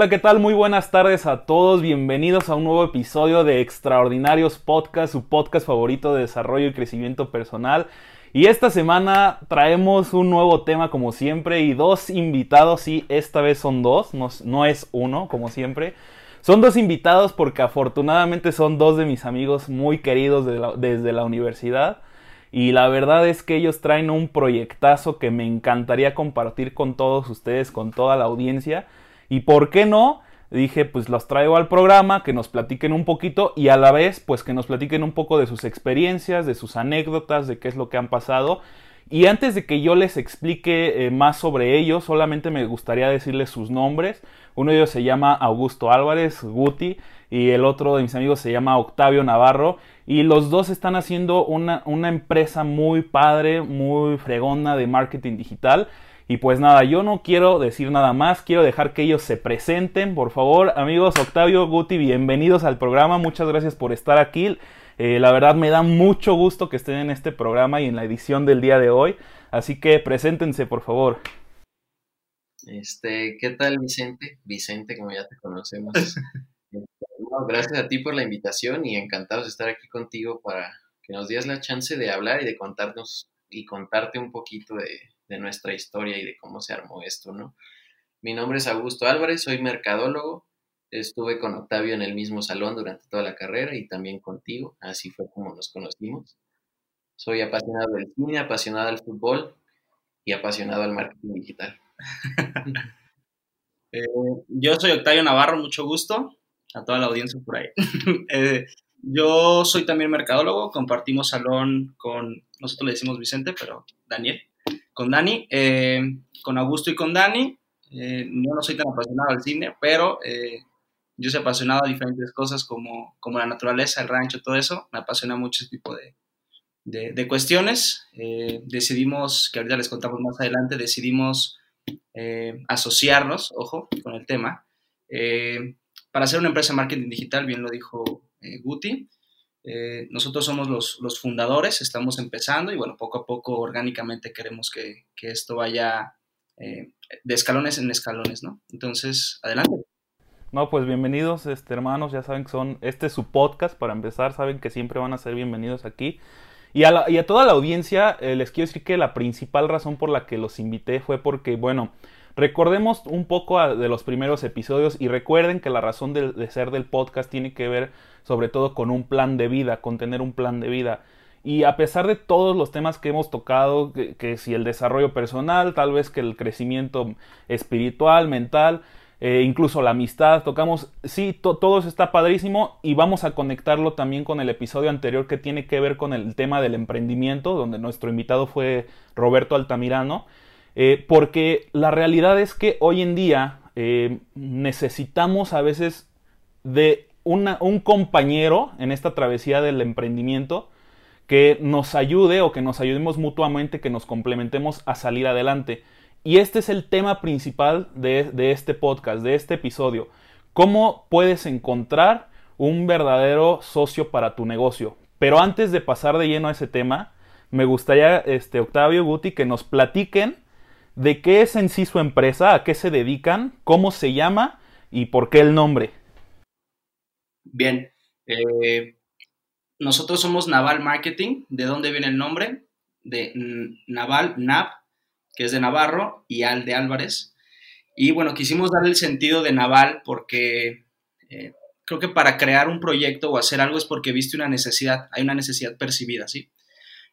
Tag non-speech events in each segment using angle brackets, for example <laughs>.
Hola, ¿qué tal? Muy buenas tardes a todos. Bienvenidos a un nuevo episodio de Extraordinarios Podcast, su podcast favorito de desarrollo y crecimiento personal. Y esta semana traemos un nuevo tema como siempre y dos invitados, sí, esta vez son dos, no, es uno como siempre. Son dos invitados porque afortunadamente son dos de mis amigos muy queridos desde la universidad. Y la verdad es que ellos traen un proyectazo que me encantaría compartir con todos ustedes, con toda la audiencia. Y por qué no, dije, pues los traigo al programa, que nos platiquen un poquito y a la vez, pues que nos platiquen un poco de sus experiencias, de sus anécdotas, de qué es lo que han pasado. Y antes de que yo les explique eh, más sobre ellos, solamente me gustaría decirles sus nombres. Uno de ellos se llama Augusto Álvarez, Guti, y el otro de mis amigos se llama Octavio Navarro. Y los dos están haciendo una, una empresa muy padre, muy fregona de marketing digital. Y pues nada, yo no quiero decir nada más, quiero dejar que ellos se presenten. Por favor, amigos, Octavio, Guti, bienvenidos al programa. Muchas gracias por estar aquí. Eh, la verdad me da mucho gusto que estén en este programa y en la edición del día de hoy. Así que preséntense, por favor. Este, ¿qué tal, Vicente? Vicente, como ya te conocemos. <laughs> gracias a ti por la invitación y encantados de estar aquí contigo para que nos digas la chance de hablar y de contarnos y contarte un poquito de, de nuestra historia y de cómo se armó esto, ¿no? Mi nombre es Augusto Álvarez, soy mercadólogo, estuve con Octavio en el mismo salón durante toda la carrera y también contigo, así fue como nos conocimos. Soy apasionado del cine, apasionado del fútbol y apasionado al marketing digital. <laughs> Eh, yo soy Octavio Navarro, mucho gusto a toda la audiencia por ahí. <laughs> Eh, yo soy también mercadólogo, compartimos salón con, nosotros le decimos Vicente, pero Daniel con Dani, eh, con Augusto y con Dani. Eh, no, soy tan apasionado al cine, pero eh, yo soy apasionado a diferentes cosas como, como la naturaleza, el rancho, todo eso. Me apasiona mucho ese tipo de, de, cuestiones. decidimos, que ahorita les contamos más adelante, decidimos asociarnos, ojo, con el tema, para hacer una empresa de marketing digital, bien lo dijo Guti. Eh, nosotros somos los, fundadores, estamos empezando y bueno, poco a poco orgánicamente queremos que, esto vaya eh, de escalones en escalones, ¿no? Entonces, adelante. No, pues bienvenidos, este, hermanos, ya saben que son, este es su podcast para empezar, saben que siempre van a ser bienvenidos aquí. Y a, y a toda la audiencia eh, les quiero decir que la principal razón por la que los invité fue porque, bueno, recordemos un poco de los primeros episodios y recuerden que la razón de ser del podcast tiene que ver sobre todo con un plan de vida, con tener un plan de vida. Y a pesar de todos los temas que hemos tocado, que, si el desarrollo personal, tal vez que el crecimiento espiritual, mental, eh, incluso la amistad, tocamos, sí, todo eso está padrísimo y vamos a conectarlo también con el episodio anterior que tiene que ver con el tema del emprendimiento, donde nuestro invitado fue Roberto Altamirano, eh, porque la realidad es que hoy en día eh, necesitamos a veces de un compañero en esta travesía del emprendimiento que nos ayude o que nos ayudemos mutuamente, que nos complementemos a salir adelante. Y este es el tema principal de, este podcast, de este episodio. ¿Cómo puedes encontrar un verdadero socio para tu negocio? Pero antes de pasar de lleno a ese tema, me gustaría, este, Octavio Guti, que nos platiquen de qué es en sí su empresa, a qué se dedican, cómo se llama y por qué el nombre. Bien, eh, nosotros somos Naval Marketing. ¿De dónde viene el nombre? De Naval, NAV, que es de Navarro, y Al de Álvarez. Y bueno, quisimos darle el sentido de Naval porque eh, creo que para crear un proyecto o hacer algo es porque viste una necesidad, hay una necesidad percibida, ¿sí?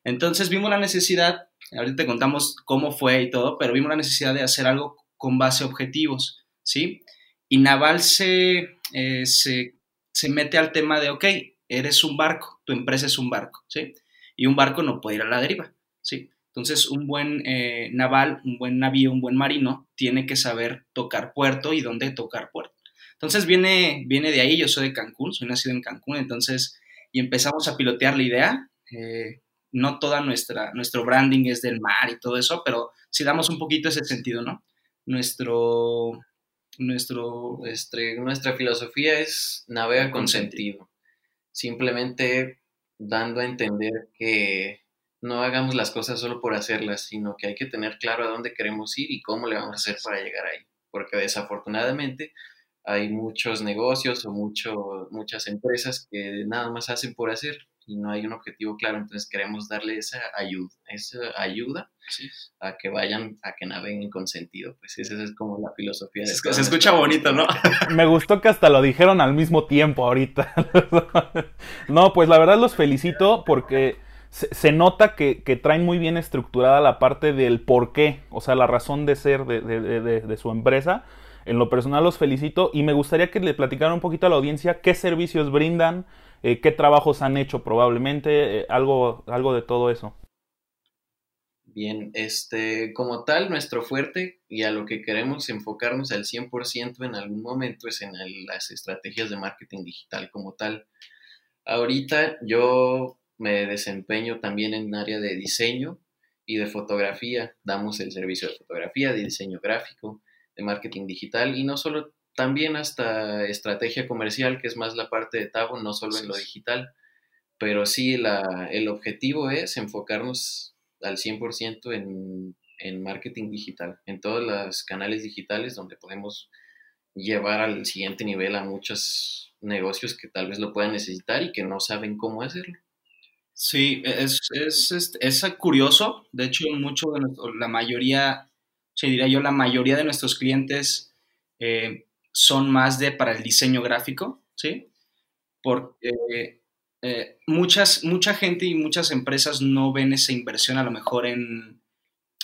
Entonces vimos la necesidad, ahorita te contamos cómo fue y todo, pero vimos la necesidad de hacer algo con base a objetivos, ¿sí? Y Naval se, eh, se se mete al tema de, ok, eres un barco, tu empresa es un barco, ¿sí? Y un barco no puede ir a la deriva, ¿sí? Entonces, un buen eh, naval, un buen navío, un buen marino, tiene que saber tocar puerto y dónde tocar puerto. Entonces, viene, viene de ahí, yo soy de Cancún, soy nacido en Cancún, entonces, y empezamos a pilotear la idea. Eh, no toda nuestra, nuestro branding es del mar y todo eso, pero si damos un poquito ese sentido, ¿no? Nuestro, nuestro, este, nuestra filosofía es navega con sentido. Simplemente dando a entender que no hagamos las cosas solo por hacerlas, sino que hay que tener claro a dónde queremos ir y cómo le vamos a hacer para llegar ahí. Porque desafortunadamente hay muchos negocios o mucho, muchas empresas que nada más hacen por hacer y no hay un objetivo claro, entonces queremos darle esa ayuda, esa ayuda a que vayan, a que naveguen con sentido, pues esa es como la filosofía. De se, se escucha bonito, ¿no? <laughs> Me gustó que hasta lo dijeron al mismo tiempo ahorita. <laughs> no, pues la verdad los felicito porque se, nota que, traen muy bien estructurada la parte del por qué, o sea, la razón de ser de, su empresa. En lo personal los felicito y me gustaría que le platicaran un poquito a la audiencia qué servicios brindan, eh, qué trabajos han hecho probablemente, eh, algo, algo de todo eso. Bien, este, como tal, nuestro fuerte y a lo que queremos enfocarnos al 100% en algún momento es en las estrategias de marketing digital como tal. Ahorita yo me desempeño también en área de diseño y de fotografía. Damos el servicio de fotografía, de diseño gráfico, de marketing digital y no solo, también hasta estrategia comercial, que es más la parte de Tabo, no solo en lo digital, pero sí la, el objetivo es enfocarnos al 100% en, en marketing digital, en todos los canales digitales donde podemos llevar al siguiente nivel a muchos negocios que tal vez lo puedan necesitar y que no saben cómo hacerlo. Sí, es, es, curioso. De hecho, mucho de la mayoría, se diría yo, la mayoría de nuestros clientes eh, son más de para el diseño gráfico, ¿sí? Porque eh, muchas, mucha gente y muchas empresas no ven esa inversión a lo mejor en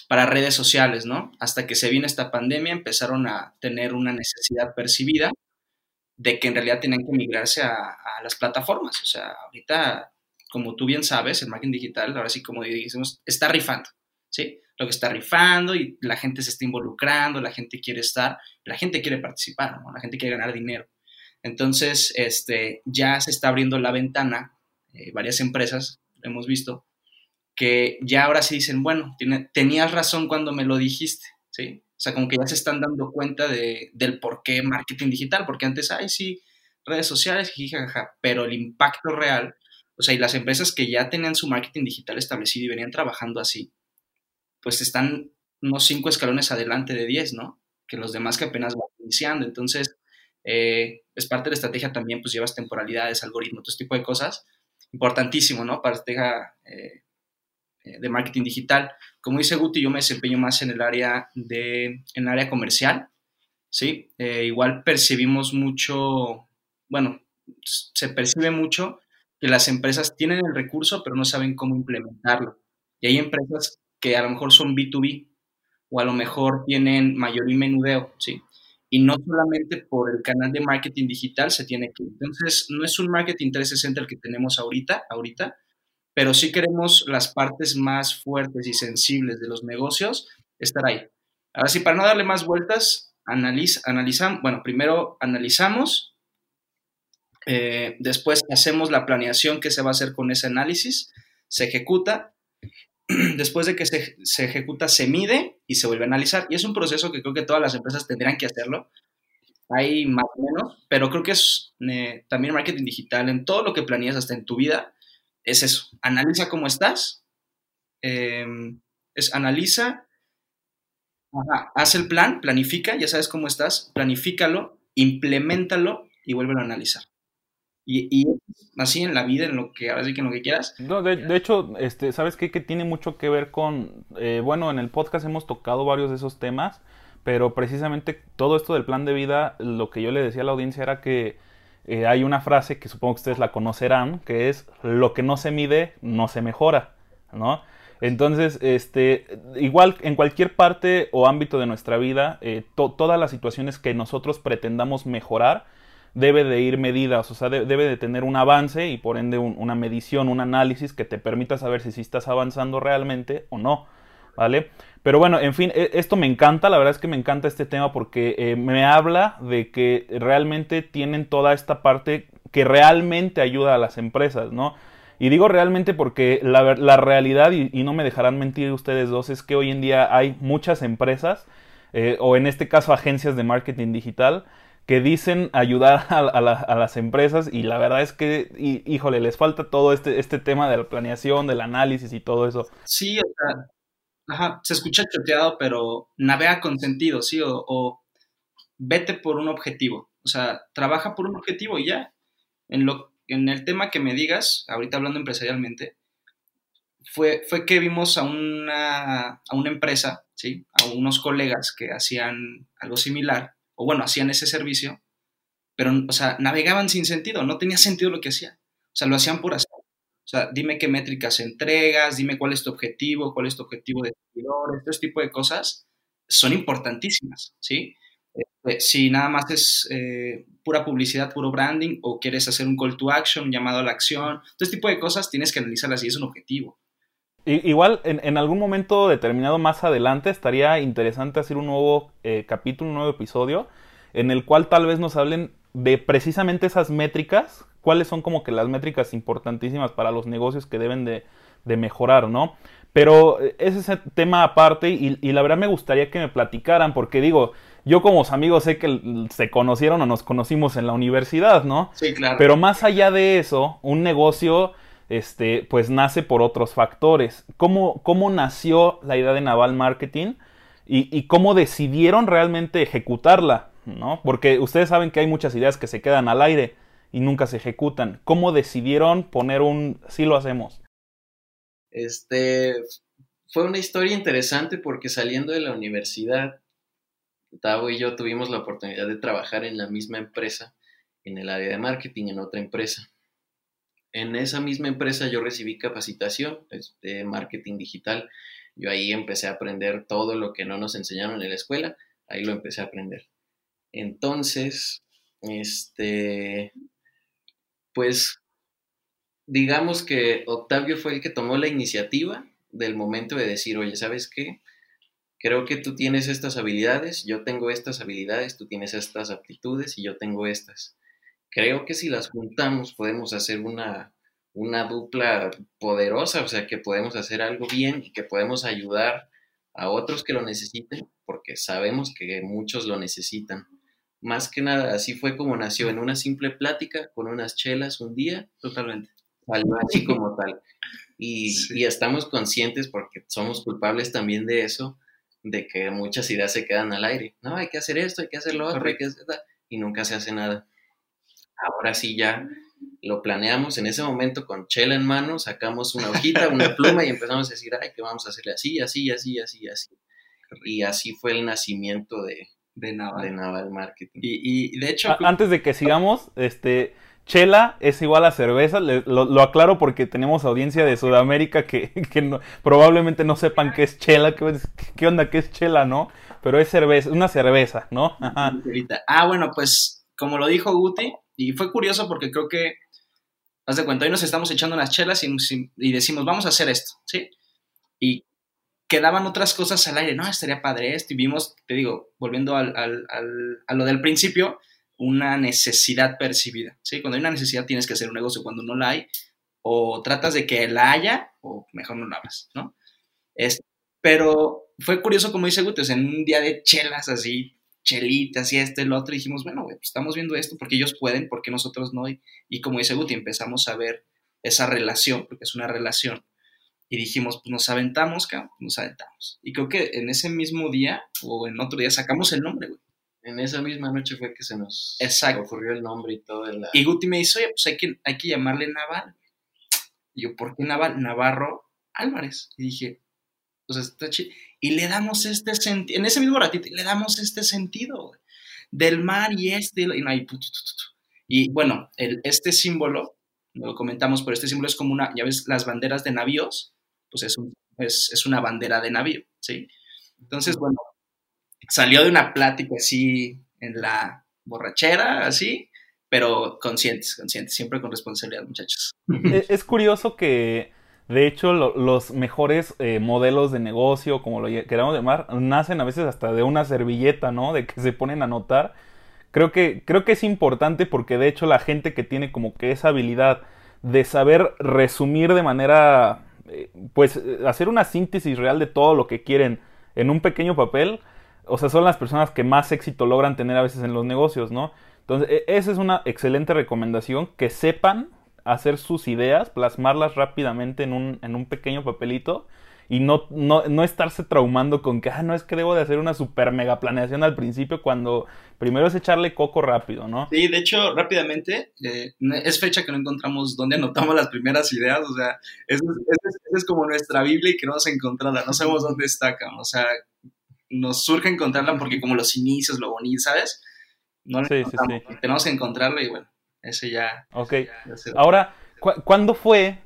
para redes sociales, ¿no? Hasta que se vino esta pandemia empezaron a tener una necesidad percibida de que en realidad tenían que migrarse a, a las plataformas. O sea, ahorita como tú bien sabes, el marketing digital, ahora sí como decimos, está rifando, ¿sí? Lo que está rifando y la gente se está involucrando, la gente quiere estar, la gente quiere participar. La gente quiere ganar dinero. Entonces, este, ya se está abriendo la ventana, eh, varias empresas, hemos visto, que ya ahora sí dicen, bueno, tenías razón cuando me lo dijiste, ¿sí? O sea, como que ya se están dando cuenta de, del por qué marketing digital, porque antes, ay, sí, redes sociales, jajaja, pero el impacto real o sea, y las empresas que ya tenían su marketing digital establecido y venían trabajando así, pues están unos cinco escalones adelante de 10, ¿no? Que los demás que apenas van iniciando. Entonces, eh, es parte de la estrategia también, pues llevas temporalidades, algoritmos, todo este tipo de cosas. Importantísimo, ¿no? Para estrategia eh, eh, de marketing digital. Como dice Guti, yo me desempeño más en el área, de, en área comercial, ¿sí? igual percibimos mucho, bueno, se percibe mucho que las empresas tienen el recurso, pero no saben cómo implementarlo. Y hay empresas que a lo mejor son B2B o a lo mejor tienen mayor y menudeo, ¿sí? Y no solamente por el canal de marketing digital se tiene que... Entonces, no es un marketing 360 el que tenemos ahorita, ahorita, pero sí queremos las partes más fuertes y sensibles de los negocios estar ahí. Ahora sí, para no darle más vueltas, analiz, analizamos, bueno, primero analizamos eh, después hacemos la planeación que se va a hacer con ese análisis, se ejecuta, <clears throat> después de que se, ejecuta se mide y se vuelve a analizar. Y es un proceso que creo que todas las empresas tendrían que hacerlo. Hay más o menos, pero creo que es eh, también marketing digital en todo lo que planeas hasta en tu vida. Es eso, analiza cómo estás, em, es analiza, haz el plan, planifica, ya sabes cómo estás, planifícalo, implementalo y vuelve a analizar. Y, así en la vida, en lo que en lo que quieras. No, de, hecho, este, ¿sabes qué? Que tiene mucho que ver con, eh, bueno, en el podcast hemos tocado varios de esos temas, pero precisamente todo esto del plan de vida, lo que yo le decía a la audiencia era que eh, hay una frase que supongo que ustedes la conocerán, que es, lo que no se mide, no se mejora, ¿no? Entonces, este, igual en cualquier parte o ámbito de nuestra vida, eh, todas las situaciones que nosotros pretendamos mejorar, debe de ir medidas, o sea, debe de tener un avance y por ende una medición, un análisis que te permita saber si, estás avanzando realmente o no, ¿vale? Pero bueno, en fin, e, esto me encanta, la verdad es que me encanta este tema porque eh, me habla de que realmente tienen toda esta parte que realmente ayuda a las empresas, ¿no? Y digo realmente porque la, la realidad, y, no me dejarán mentir ustedes dos, es que hoy en día hay muchas empresas, eh, o en este caso agencias de marketing digital, que dicen ayudar a, las empresas y la verdad es que, híjole, les falta todo este, este tema de la planeación, del análisis y todo eso. Sí, o sea, ajá, se escucha choteado, pero navega con sentido, ¿sí? O, vete por un objetivo. O sea, trabaja por un objetivo y ya. En, lo, en el tema que me digas, ahorita hablando empresarialmente, fue, fue que vimos a una, a una empresa, ¿sí? a unos colegas que hacían algo similar, bueno, hacían ese servicio, pero, o sea, navegaban sin sentido, no tenía sentido lo que hacían. O sea, lo hacían por hacer. O sea, dime qué métricas entregas, dime cuál es tu objetivo, cuál es tu objetivo de seguidores, este tipo de cosas son importantísimas, ¿sí? Eh, si nada más es eh, pura publicidad, puro branding, o quieres hacer un call to action, un llamado a la acción, este tipo de cosas tienes que analizarlas y es un objetivo. Igual, en, algún momento determinado más adelante, estaría interesante hacer un nuevo eh, capítulo, un nuevo episodio, en el cual tal vez nos hablen de precisamente esas métricas, cuáles son como que las métricas importantísimas para los negocios que deben de, mejorar, ¿no? Pero eh, ese es el tema aparte y, la verdad me gustaría que me platicaran, porque digo, yo como amigos sé que se conocieron o nos conocimos en la universidad, ¿no? Sí, claro. Pero más allá de eso, un negocio, este, pues nace por otros factores. ¿Cómo, cómo nació la idea de Naval Marketing y, cómo decidieron realmente ejecutarla? ¿no? Porque ustedes saben que hay muchas ideas que se quedan al aire y nunca se ejecutan. ¿Cómo decidieron poner un sí lo hacemos? Este fue una historia interesante porque saliendo de la universidad, Tavo y yo tuvimos la oportunidad de trabajar en la misma empresa, en el área de marketing, en otra empresa. En esa misma empresa yo recibí capacitación de este, marketing digital. Yo ahí empecé a aprender todo lo que no nos enseñaron en la escuela, ahí lo empecé a aprender. Entonces, este, pues digamos que Octavio fue el que tomó la iniciativa del momento de decir, oye, ¿sabes qué? Creo que tú tienes estas habilidades, yo tengo estas habilidades, tú tienes estas aptitudes y yo tengo estas. Creo que si las juntamos podemos hacer una, una dupla poderosa, o sea, que podemos hacer algo bien y que podemos ayudar a otros que lo necesiten, porque sabemos que muchos lo necesitan más que nada, así fue como nació, en una simple plática con unas chelas un día. Totalmente. Salió así como tal. Y, y, estamos conscientes, porque somos culpables también de eso, de que muchas ideas se quedan al aire. No, hay que hacer esto, hay que hacer lo otro, hay que hacer, y nunca se hace nada. Ahora sí ya lo planeamos en ese momento con chela en mano, sacamos una hojita, una <laughs> pluma y empezamos a decir, ay, que vamos a hacerle así, así, así, así, así. Y así fue el nacimiento de, de Naval. De Naval Marketing. Y, de hecho... antes de que sigamos, este... Chela es igual a cerveza, lo, aclaro porque tenemos audiencia de Sudamérica que, <laughs> probablemente no sepan qué es chela, qué, onda, qué es chela, ¿no? Pero es cerveza, una cerveza, ¿no? Ah, bueno, pues como lo dijo Guti, y fue curioso porque creo que, haz de cuenta, hoy nos estamos echando unas chelas y, y decimos, vamos a hacer esto, ¿sí? Y quedaban otras cosas al aire, no, estaría padre esto, y vimos, te digo, volviendo al, al, a lo del principio, una necesidad percibida, ¿sí? Cuando hay una necesidad tienes que hacer un negocio, cuando no la hay, o tratas de que la haya, o mejor no la hagas, ¿no? Es, pero fue curioso, como dice Gutes, en un día de chelas así, chelitas y este, el otro, dijimos, bueno, pues estamos viendo esto porque ellos pueden, porque nosotros no, y, y como dice Guti, empezamos a ver esa relación, porque es una relación, y dijimos, pues nos aventamos, cabrón, nos aventamos. Y creo que en ese mismo día o en otro día sacamos el nombre, güey. En esa misma noche fue que se nos ocurrió el nombre y todo. El... Y Guti me dice, oye, pues hay que, hay que llamarle Naval. Y yo, ¿por qué Naval? Navarro Álvarez. Y dije, pues está chido. Y le damos este sentido, en ese mismo ratito, le damos este sentido. Del mar y este, y, y, y bueno, el, este símbolo, lo comentamos, pero este símbolo es como una, ya ves, las banderas de navíos, pues es, es, es una bandera de navío, ¿sí? Entonces, bueno, salió de una plática así en la borrachera, así, pero conscientes, conscientes, siempre con responsabilidad, muchachos. <laughs> E, es curioso que, de hecho, los mejores eh, modelos de negocio, como lo queramos llamar, nacen a veces hasta de una servilleta, ¿no? De que se ponen a notar. Creo que, creo que es importante porque, de hecho, la gente que tiene como que esa habilidad de saber resumir de manera eh, pues eh, hacer una síntesis real de todo lo que quieren en un pequeño papel, o sea, son las personas que más éxito logran tener a veces en los negocios, ¿no? Entonces, e, esa es una excelente recomendación, que sepan hacer sus ideas, plasmarlas rápidamente en un, en un pequeño papelito y no, no, no estarse traumando con que, ah, no es que debo de hacer una super mega planeación al principio cuando primero es echarle coco rápido, ¿no? Sí, de hecho, rápidamente, eh, es fecha que no encontramos dónde anotamos las primeras ideas, o sea, esa es, es, como nuestra Biblia y que no a encontrarla, no sabemos dónde está, o sea, nos surge encontrarla porque como los inicios, lo bonito, ¿sabes? No sí, sí, sí. Tenemos que encontrarla y bueno, ese ya. Ok. Ahora, ¿cuándo fue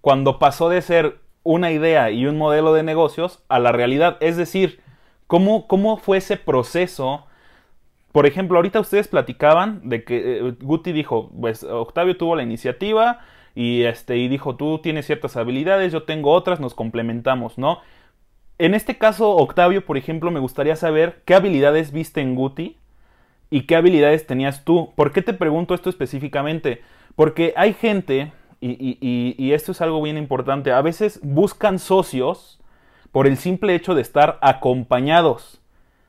cuando pasó de ser una idea y un modelo de negocios a la realidad? Es decir, ¿cómo, cómo fue ese proceso? Por ejemplo, ahorita ustedes platicaban de que eh, Guti dijo, pues Octavio tuvo la iniciativa y, este, y dijo, tú tienes ciertas habilidades, yo tengo otras, nos complementamos, ¿no? En este caso, Octavio, por ejemplo, me gustaría saber qué habilidades viste en Guti y qué habilidades tenías tú. ¿Por qué te pregunto esto específicamente? Porque hay gente, y, esto es algo bien importante, a veces buscan socios por el simple hecho de estar acompañados.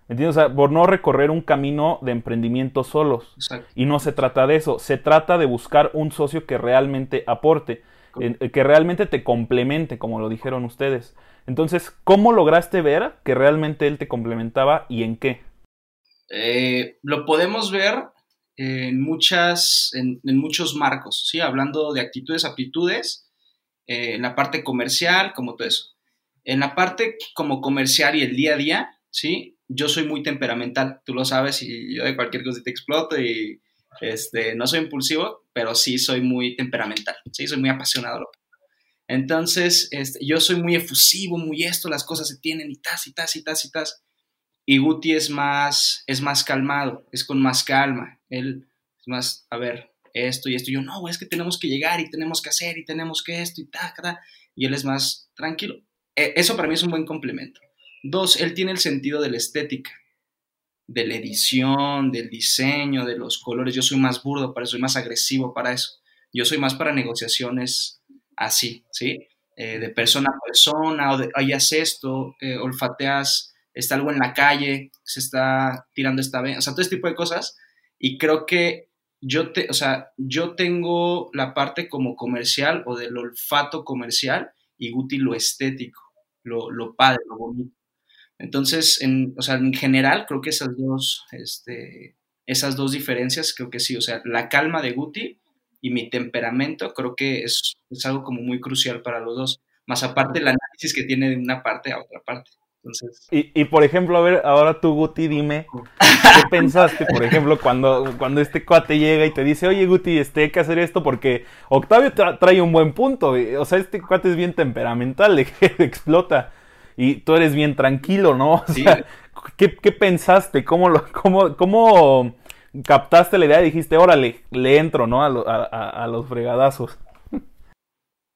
¿Entiendes? O sea, por no recorrer un camino de emprendimiento solos. Y no se trata de eso. Se trata de buscar un socio que realmente aporte, que realmente te complemente, como lo dijeron ustedes. Entonces, ¿cómo lograste ver que realmente él te complementaba y en qué? Eh, lo podemos ver en, muchas, en, muchos marcos, ¿sí? Hablando de actitudes, aptitudes, eh, en la parte comercial, como todo eso. En la parte como comercial y el día a día, ¿sí? Yo soy muy temperamental, tú lo sabes, y yo de cualquier cosa te exploto y este, no soy impulsivo, pero sí soy muy temperamental, ¿sí? Soy muy apasionado. Entonces, este, yo soy muy efusivo, muy esto, las cosas se tienen y tas, y tas, y tas, y tas. Y Guti es más, es más calmado, es con más calma. Él es más, a ver, esto y esto. Yo, no, es que tenemos que llegar y tenemos que hacer y tenemos que esto y ta, ta. Y él es más tranquilo. E, eso para mí es un buen complemento. Dos, él tiene el sentido de la estética, de la edición, del diseño, de los colores. Yo soy más burdo para eso, soy más agresivo para eso. Yo soy más para negociaciones así, ¿sí? Eh, de persona a persona, o de, hayas esto, eh, olfateas está algo en la calle, se está tirando esta vez, o sea, todo este tipo de cosas. Y creo que yo, te, o sea, yo tengo la parte como comercial o del olfato comercial y Guti lo estético, lo, lo padre, lo bonito. Entonces, en, o sea, en general, creo que esas dos, este, esas dos diferencias, creo que sí, o sea, la calma de Guti y mi temperamento, creo que es, es algo como muy crucial para los dos, más aparte el análisis que tiene de una parte a otra parte. Y, por ejemplo, a ver, ahora tú, Guti, dime, ¿qué pensaste, por ejemplo, cuando, cuando este cuate llega y te dice, oye, Guti, este, hay que hacer esto porque Octavio trae un buen punto, o sea, este cuate es bien temperamental, <laughs> le explota, y tú eres bien tranquilo, ¿no? <laughs> O sea, ¿qué, pensaste? ¿Cómo, lo, cómo, ¿Cómo captaste la idea y dijiste, órale, le entro, ¿no? A, a los fregadazos.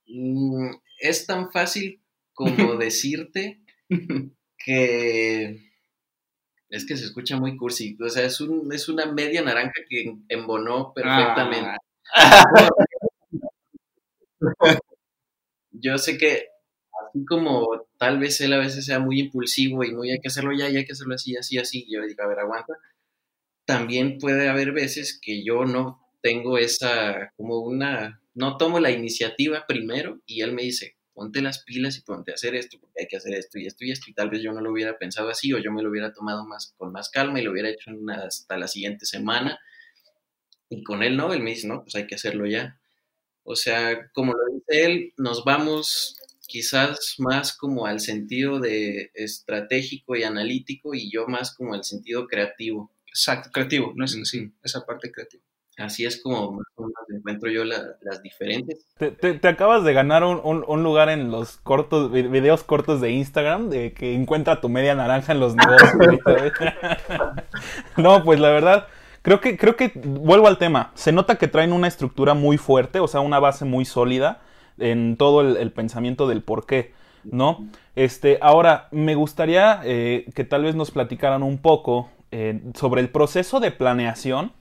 Mm, es tan fácil como <laughs> decirte que es que se escucha muy cursi, o sea, es, un, es una media naranja que embonó perfectamente. Ah. <laughs> Yo sé que así como tal vez él a veces sea muy impulsivo y muy hay que hacerlo ya y hay que hacerlo así, así, así, yo digo, a ver, aguanta. También puede haber veces que yo no tengo esa, como una, no tomo la iniciativa primero y él me dice, ponte las pilas y ponte a hacer esto, porque hay que hacer esto y esto y esto, y tal vez yo no lo hubiera pensado así, o yo me lo hubiera tomado más con más calma y lo hubiera hecho hasta la siguiente semana. Y con él no, él me dice, no, pues hay que hacerlo ya. O sea, como lo dice él, nos vamos quizás más como al sentido de estratégico y analítico y yo más como al sentido creativo. Exacto, creativo, no es sí, esa parte creativa. Así es como encuentro yo las diferentes. Te, acabas de ganar un, lugar en los cortos, videos cortos de Instagram, de que encuentra tu media naranja en los negocios. <laughs> no, pues la verdad, creo que, creo que, vuelvo al tema, se nota que traen una estructura muy fuerte, o sea, una base muy sólida en todo el, pensamiento del por qué, ¿no? Este, ahora, me gustaría eh, que tal vez nos platicaran un poco eh, sobre el proceso de planeación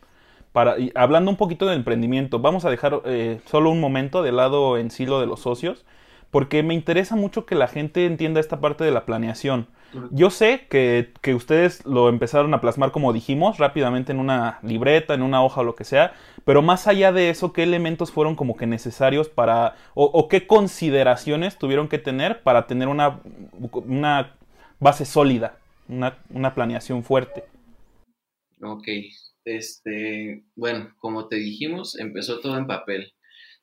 para, hablando un poquito de emprendimiento, vamos a dejar eh, solo un momento de lado en sí lo de los socios, porque me interesa mucho que la gente entienda esta parte de la planeación. Yo sé que, que, ustedes lo empezaron a plasmar, como dijimos, rápidamente en una libreta, en una hoja o lo que sea, pero más allá de eso, ¿qué elementos fueron como que necesarios para, o, qué consideraciones tuvieron que tener para tener una, una base sólida, una, una planeación fuerte? Ok, este, bueno, como te dijimos, empezó todo en papel.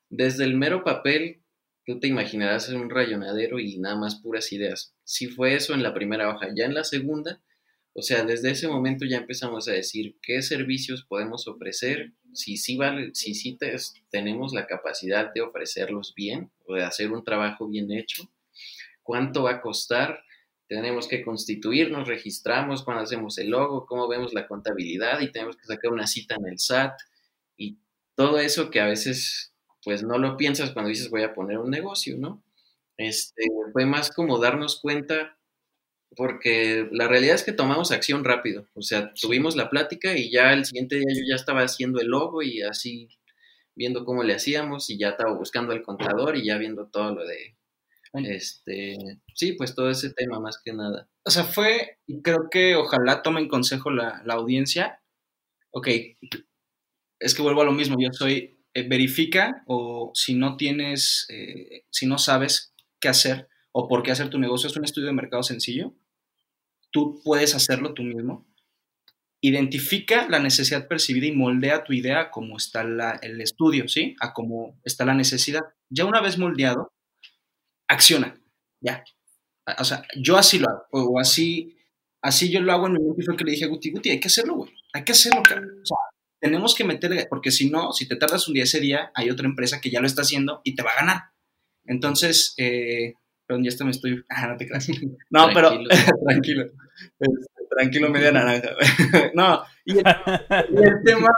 Desde el mero papel tú te imaginarás un rayonadero y nada más puras ideas. Si fue eso en la primera hoja, ya en la segunda, o sea, desde ese momento ya empezamos a decir qué servicios podemos ofrecer, si sí vale, si sí tenemos la capacidad de ofrecerlos bien o de hacer un trabajo bien hecho, cuánto va a costar, tenemos que constituirnos, registramos cuando hacemos el logo, cómo vemos la contabilidad y tenemos que sacar una cita en el SAT y todo eso que a veces pues no lo piensas cuando dices voy a poner un negocio, ¿no? Este, fue más como darnos cuenta, porque la realidad es que tomamos acción rápido, o sea, tuvimos la plática y ya el siguiente día yo ya estaba haciendo el logo y así viendo cómo le hacíamos y ya estaba buscando al contador y ya viendo todo lo de, este, sí, pues todo ese tema más que nada. O sea, fue, y creo que ojalá tomen consejo la, la audiencia, ok, es que vuelvo a lo mismo, yo soy eh, verifica o si no tienes, eh, si no sabes qué hacer o por qué hacer tu negocio, es un estudio de mercado sencillo. Tú puedes hacerlo tú mismo. Identifica la necesidad percibida y moldea tu idea como está el estudio, ¿sí? A cómo está la necesidad. Ya una vez moldeado, acciona. Ya. O sea, yo así lo hago. O así, así yo lo hago en mi mente y fue que le dije a Guti, Guti, hay que hacerlo, güey. Hay que hacerlo, O sea, tenemos que meterle, porque si no, si te tardas un día ese día, hay otra empresa que ya lo está haciendo y te va a ganar. Entonces, eh, perdón, ya esto me estoy, <laughs> ah, no te creas. No, pero, <laughs> tranquilo, este, tranquilo, media naranja. <laughs> no, y el, tema,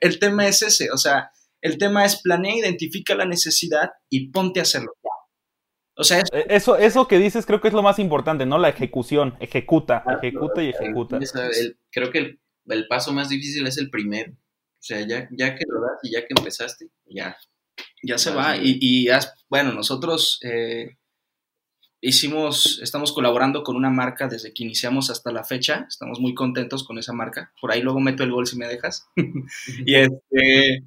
el tema es ese, o sea, el tema es planea, identifica la necesidad y ponte a hacerlo. O sea, e, eso, eso que dices creo que es lo más importante, ¿no? La ejecución, ejecuta, ejecuta y ejecuta. creo que el, el paso más difícil es el primero. O sea, ya, ya que lo das y ya que empezaste, ya. Ya se va. Y, y bueno, nosotros eh, hicimos, estamos colaborando con una marca desde que iniciamos hasta la fecha. Estamos muy contentos con esa marca. Por ahí luego meto el gol si me dejas. <laughs> y, este,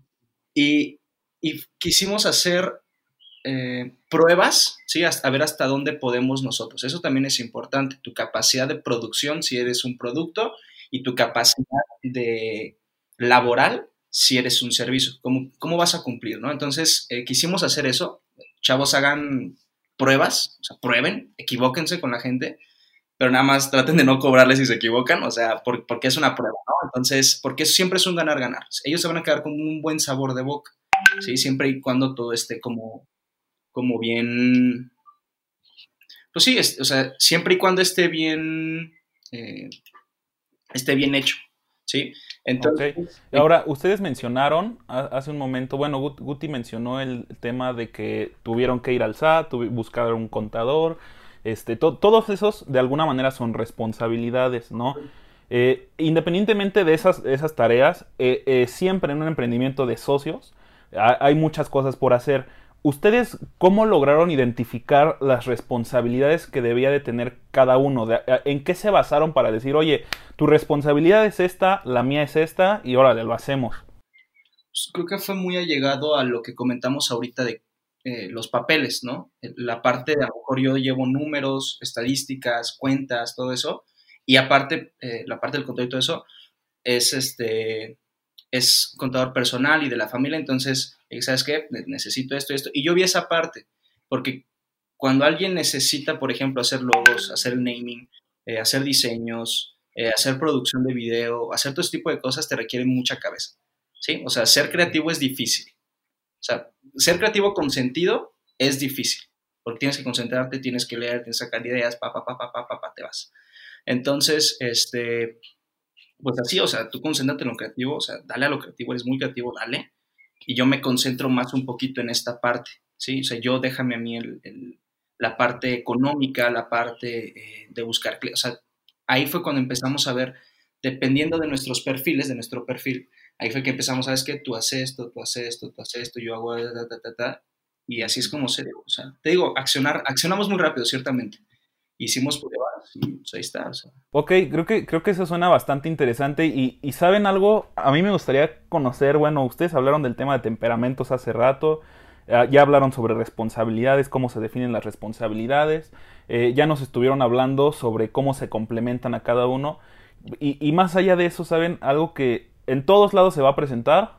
y, y, quisimos hacer eh, pruebas, ¿sí? a ver hasta dónde podemos nosotros. Eso también es importante. Tu capacidad de producción, si eres un producto, y tu capacidad de laboral si eres un servicio, cómo, cómo vas a cumplir, ¿no? Entonces, eh, quisimos hacer eso, chavos hagan pruebas, o sea, prueben, equivóquense con la gente, pero nada más traten de no cobrarles si se equivocan, o sea, porque es una prueba, ¿no? Entonces, porque siempre es un ganar-ganar. Ellos se van a quedar con un buen sabor de boca, ¿sí? Siempre y cuando todo esté como, como bien, pues sí, o sea, siempre y cuando esté bien, eh, esté bien hecho, ¿sí? Entonces, Ahora, ustedes mencionaron hace un momento, bueno, Guti mencionó el tema de que tuvieron que ir al SAT, buscar un contador, este, todos esos de alguna manera son responsabilidades, ¿no? Eh, independientemente de esas, esas tareas, eh, eh, siempre en un emprendimiento de socios hay muchas cosas por hacer. ¿Ustedes cómo lograron identificar las responsabilidades que debía de tener cada uno? ¿En qué se basaron para decir, oye, tu responsabilidad es esta, la mía es esta, y órale, lo hacemos? Pues, creo que fue muy allegado a lo que comentamos ahorita de eh, los papeles, ¿no? La parte de a lo mejor yo llevo números, estadísticas, cuentas, todo eso, y aparte, eh, la parte del control y todo eso es este es contador personal y de la familia, entonces, eh, ¿sabes qué? Necesito esto y esto. Y yo vi esa parte, porque cuando alguien necesita, por ejemplo, hacer logos, hacer naming, eh, hacer diseños, eh, hacer producción de video, hacer todo este tipo de cosas, te requiere mucha cabeza, ¿sí? O sea, ser creativo es difícil. O sea, ser creativo con sentido es difícil, porque tienes que concentrarte, tienes que leer, tienes que sacar ideas, pa, pa, pa, pa, pa, pa, pa te vas. Entonces, este, pues así, o sea, tú concéntrate en lo creativo, o sea, dale a lo creativo, eres muy creativo, dale. Y yo me concentro más un poquito en esta parte, ¿sí? O sea, yo déjame a mí el, la parte económica, la parte eh, de buscar, o sea, ahí fue cuando empezamos a ver, dependiendo de nuestros perfiles, de nuestro perfil, ahí fue que empezamos, ¿sabes qué? Tú haces esto, tú haces esto, tú haces esto, yo hago Y así es como se. O sea, te digo, accionar, accionamos muy rápido, ciertamente. Hicimos pruebas y pues ahí está. Ok, creo que, creo que eso suena bastante interesante. Y, y, saben algo, a mí me gustaría conocer, bueno, ustedes hablaron del tema de temperamentos hace rato. Ah, ya hablaron sobre responsabilidades, cómo se definen las responsabilidades. Eh, ya nos estuvieron hablando sobre cómo se complementan a cada uno. Y, y, más allá de eso, ¿saben? Algo que en todos lados se va a presentar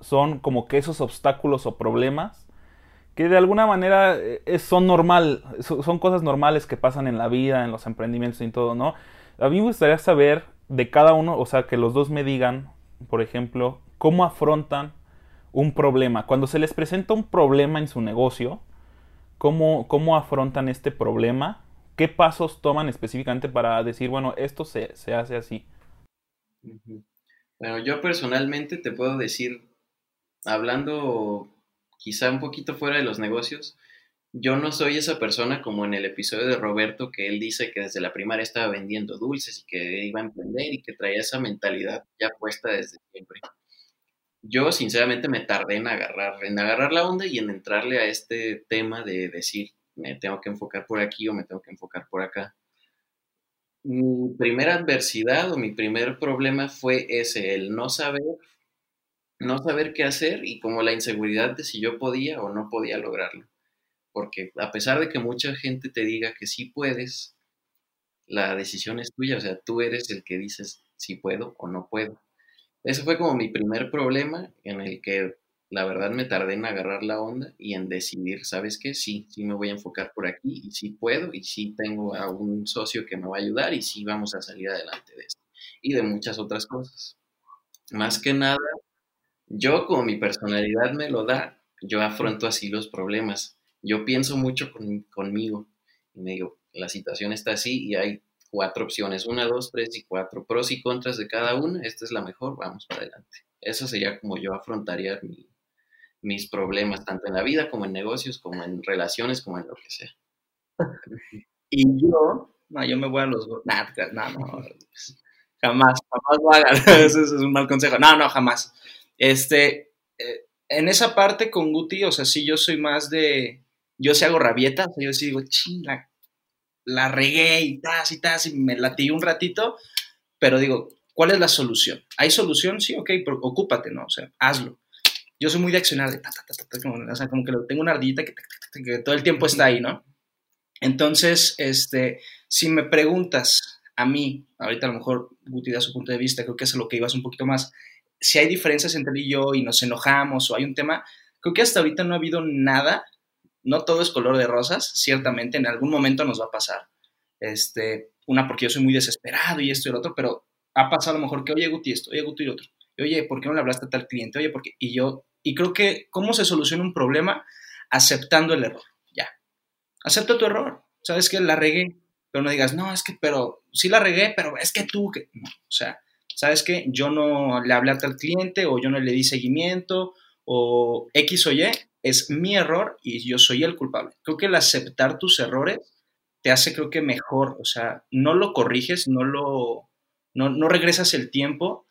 son como que esos obstáculos o problemas que de alguna manera eh, son normal, son cosas normales que pasan en la vida, en los emprendimientos y todo, ¿no? A mí me gustaría saber de cada uno, o sea, que los dos me digan, por ejemplo, cómo afrontan un problema. Cuando se les presenta un problema en su negocio, ¿cómo, cómo afrontan este problema? ¿Qué pasos toman específicamente para decir, bueno, esto se, se hace así? Bueno, yo personalmente te puedo decir, hablando quizá un poquito fuera de los negocios, yo no soy esa persona como en el episodio de Roberto que él dice que desde la primaria estaba vendiendo dulces y que iba a emprender y que traía esa mentalidad ya puesta desde siempre. Yo sinceramente me tardé en agarrar, en agarrar la onda y en entrarle a este tema de decir, me tengo que enfocar por aquí o me tengo que enfocar por acá. Mi primera adversidad o mi primer problema fue ese, el no saber no saber qué hacer y como la inseguridad de si yo podía o no podía lograrlo. Porque a pesar de que mucha gente te diga que sí puedes, la decisión es tuya, o sea, tú eres el que dices si puedo o no puedo. Ese fue como mi primer problema en el que la verdad me tardé en agarrar la onda y en decidir, ¿sabes qué? Sí, sí me voy a enfocar por aquí y sí puedo y sí tengo a un socio que me va a ayudar y sí vamos a salir adelante de esto y de muchas otras cosas. Más que nada, yo, como mi personalidad me lo da, yo afronto así los problemas. Yo pienso mucho conmigo y me digo, la situación está así y hay cuatro opciones, una, dos, tres y cuatro, pros y contras de cada una, esta es la mejor, vamos para adelante. Eso sería como yo afrontaría mis problemas, tanto en la vida como en negocios, como en relaciones, como en lo que sea. <laughs> Y yo, no, yo me voy a los... no, no, jamás, jamás lo <laughs> eso es un mal consejo. No, no, jamás. Este, eh, en esa parte con Guti, o sea, sí, yo soy más de, yo sí hago rabieta, o sea, yo sí digo, chinga, la regué y tas y tas y me latí un ratito, pero digo, ¿cuál es la solución? ¿Hay solución? Sí, ok, pero ocúpate, ¿no? O sea, hazlo. Yo soy muy de accionar, de ta, ta, ta, como, o sea, como que tengo una ardillita que, que todo el tiempo está ahí, ¿no? Entonces, este, si me preguntas a mí, ahorita a lo mejor Guti da su punto de vista, creo que es a lo que ibas un poquito más, si hay diferencias entre él y yo y nos enojamos o hay un tema, creo que hasta ahorita no ha habido nada, no todo es color de rosas, ciertamente en algún momento nos va a pasar. Este, una porque yo soy muy desesperado y esto y el otro, pero ha pasado a lo mejor que, oye, Guti esto, oye, Guti y otro, oye, ¿por qué no le hablaste a tal cliente? Oye, ¿por qué? Y yo, y creo que, ¿cómo se soluciona un problema? Aceptando el error, ya. Acepta tu error, sabes que la regué, pero no digas, no, es que, pero sí la regué, pero es que tú, que, no, o sea, ¿sabes qué? Yo no le hablé al cliente o yo no le di seguimiento o X o Y, es mi error y yo soy el culpable. Creo que el aceptar tus errores te hace, creo que mejor, o sea, no lo corriges, no lo, no, regresas el tiempo,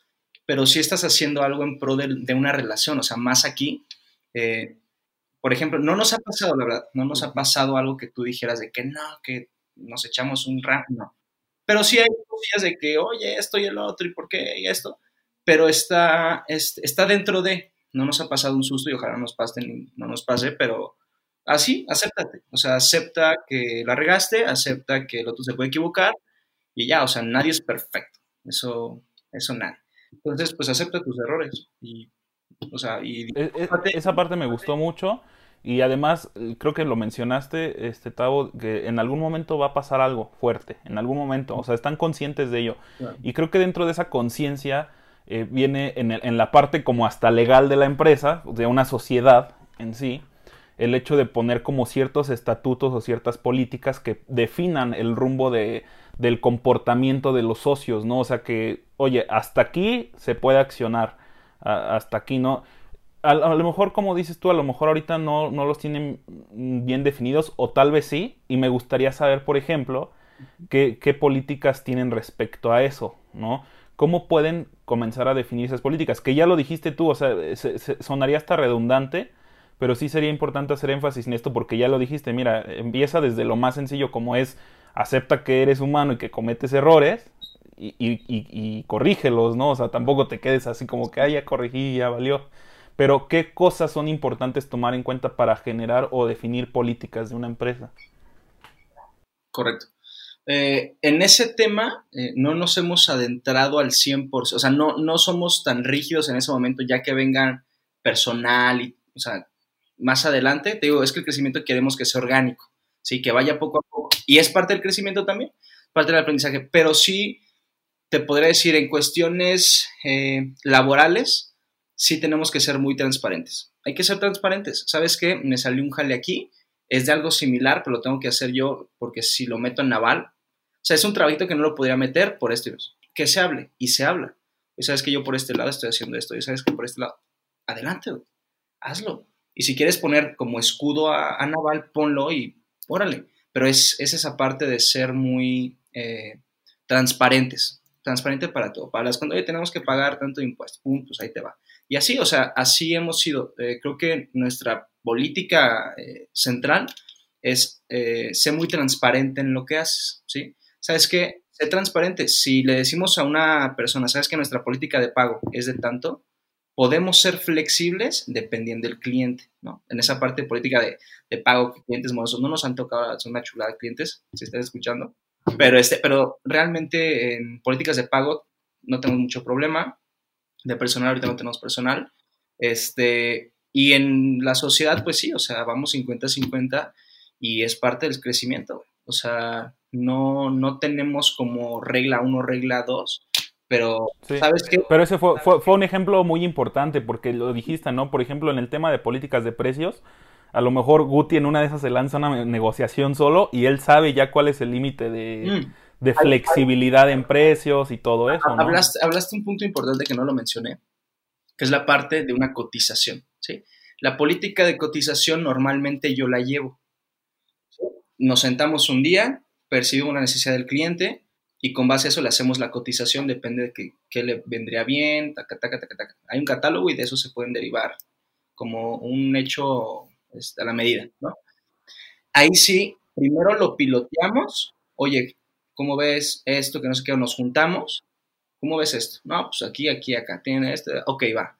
pero sí estás haciendo algo en pro de, una relación, o sea, más aquí. Eh, por ejemplo, no nos ha pasado, la verdad, no nos ha pasado algo que tú dijeras de que no, que nos echamos un rap, no. Pero sí hay cosillas de que, oye, esto y el otro, y por qué, y esto. Pero está, está dentro de, no nos ha pasado un susto y ojalá nos pase, no nos pase, pero así, acéptate. O sea, acepta que la regaste, acepta que el otro se puede equivocar y ya, o sea, nadie es perfecto. Eso, eso nadie. Entonces, pues acepta tus errores y, o sea, y... E, e, esa parte me gustó mucho y además, eh, creo que lo mencionaste, este Tavo, que en algún momento va a pasar algo fuerte, en algún momento, o sea, están conscientes de ello. Y creo que dentro de esa conciencia eh, viene en, en, la parte como hasta legal de la empresa, de una sociedad en sí, el hecho de poner como ciertos estatutos o ciertas políticas que definan el rumbo de, del comportamiento de los socios, ¿no? O sea que, oye, hasta aquí se puede accionar, hasta aquí no a, lo mejor, como dices tú, a lo mejor ahorita no, no, los tienen bien definidos, o tal vez sí, y me gustaría saber, por ejemplo, qué, qué políticas tienen respecto a eso, ¿no? ¿Cómo pueden comenzar a definir esas políticas? Que ya lo dijiste tú, o sea, sonaría hasta redundante, pero sí sería importante hacer énfasis en esto porque ya lo dijiste, mira, empieza desde lo más sencillo como es acepta que eres humano y que cometes errores y, y, y, corrígelos, ¿no? O sea, tampoco te quedes así como que, ah, ya corregí, ya valió. Pero, ¿qué cosas son importantes tomar en cuenta para generar o definir políticas de una empresa? Correcto. Eh, en ese tema eh, no nos hemos adentrado al 100%, o sea, no, no somos tan rígidos en ese momento ya que vengan personal y, o sea, más adelante, te digo, es que el crecimiento queremos que sea orgánico, sí, que vaya poco a poco. Y es parte del crecimiento también, parte del aprendizaje, pero sí te podría decir, en cuestiones eh, laborales, sí tenemos que ser muy transparentes. Hay que ser transparentes. ¿Sabes qué? Me salió un jale aquí, es de algo similar, pero lo tengo que hacer yo porque si lo meto en naval, o sea, es un trabajito que no lo podría meter por esto. Que se hable y se habla. Y sabes que yo por este lado estoy haciendo esto, y sabes que por este lado, adelante, hazlo. Y si quieres poner como escudo a, naval, ponlo y órale. Pero es, es, esa parte de ser muy eh, transparentes transparente para todo. Para las cuando oye, tenemos que pagar tanto impuesto, puntos, ahí te va. Y así, o sea, así hemos sido. Eh, creo que nuestra política eh, central es eh, ser muy transparente en lo que haces, ¿sí? ¿Sabes qué? Sé transparente. Si le decimos a una persona, ¿sabes que nuestra política de pago es de tanto? Podemos ser flexibles dependiendo del cliente, ¿no? En esa parte de política de, de pago, clientes morosos, no nos han tocado, son una chulada clientes, si estás escuchando, pero, este, pero realmente en políticas de pago no tenemos mucho problema. De personal ahorita no tenemos personal. Este, y en la sociedad, pues sí, o sea, vamos 50-50 y es parte del crecimiento. O sea, no, no tenemos como regla 1, regla 2, pero ¿sabes qué? Pero ese fue, fue, fue, un ejemplo muy importante porque lo dijiste, ¿no? Por ejemplo, en el tema de políticas de precios, a lo mejor Guti en una de esas se lanza una negociación solo y él sabe ya cuál es el límite de, mm. Flexibilidad en precios y todo eso. ¿no? Hablaste, hablaste un punto importante que no lo mencioné, que es la parte de una cotización. ¿sí? La política de cotización normalmente yo la llevo. Nos sentamos un día, percibimos una necesidad del cliente y con base a eso le hacemos la cotización, depende de qué, le vendría bien, Hay un catálogo y de eso se pueden derivar como un hecho este, a la medida, ¿no? Ahí sí, primero lo piloteamos, oye, ¿cómo ves esto? Que no sé qué, nos juntamos, ¿cómo ves esto? No, pues aquí, aquí, acá, tiene esto, ok, va.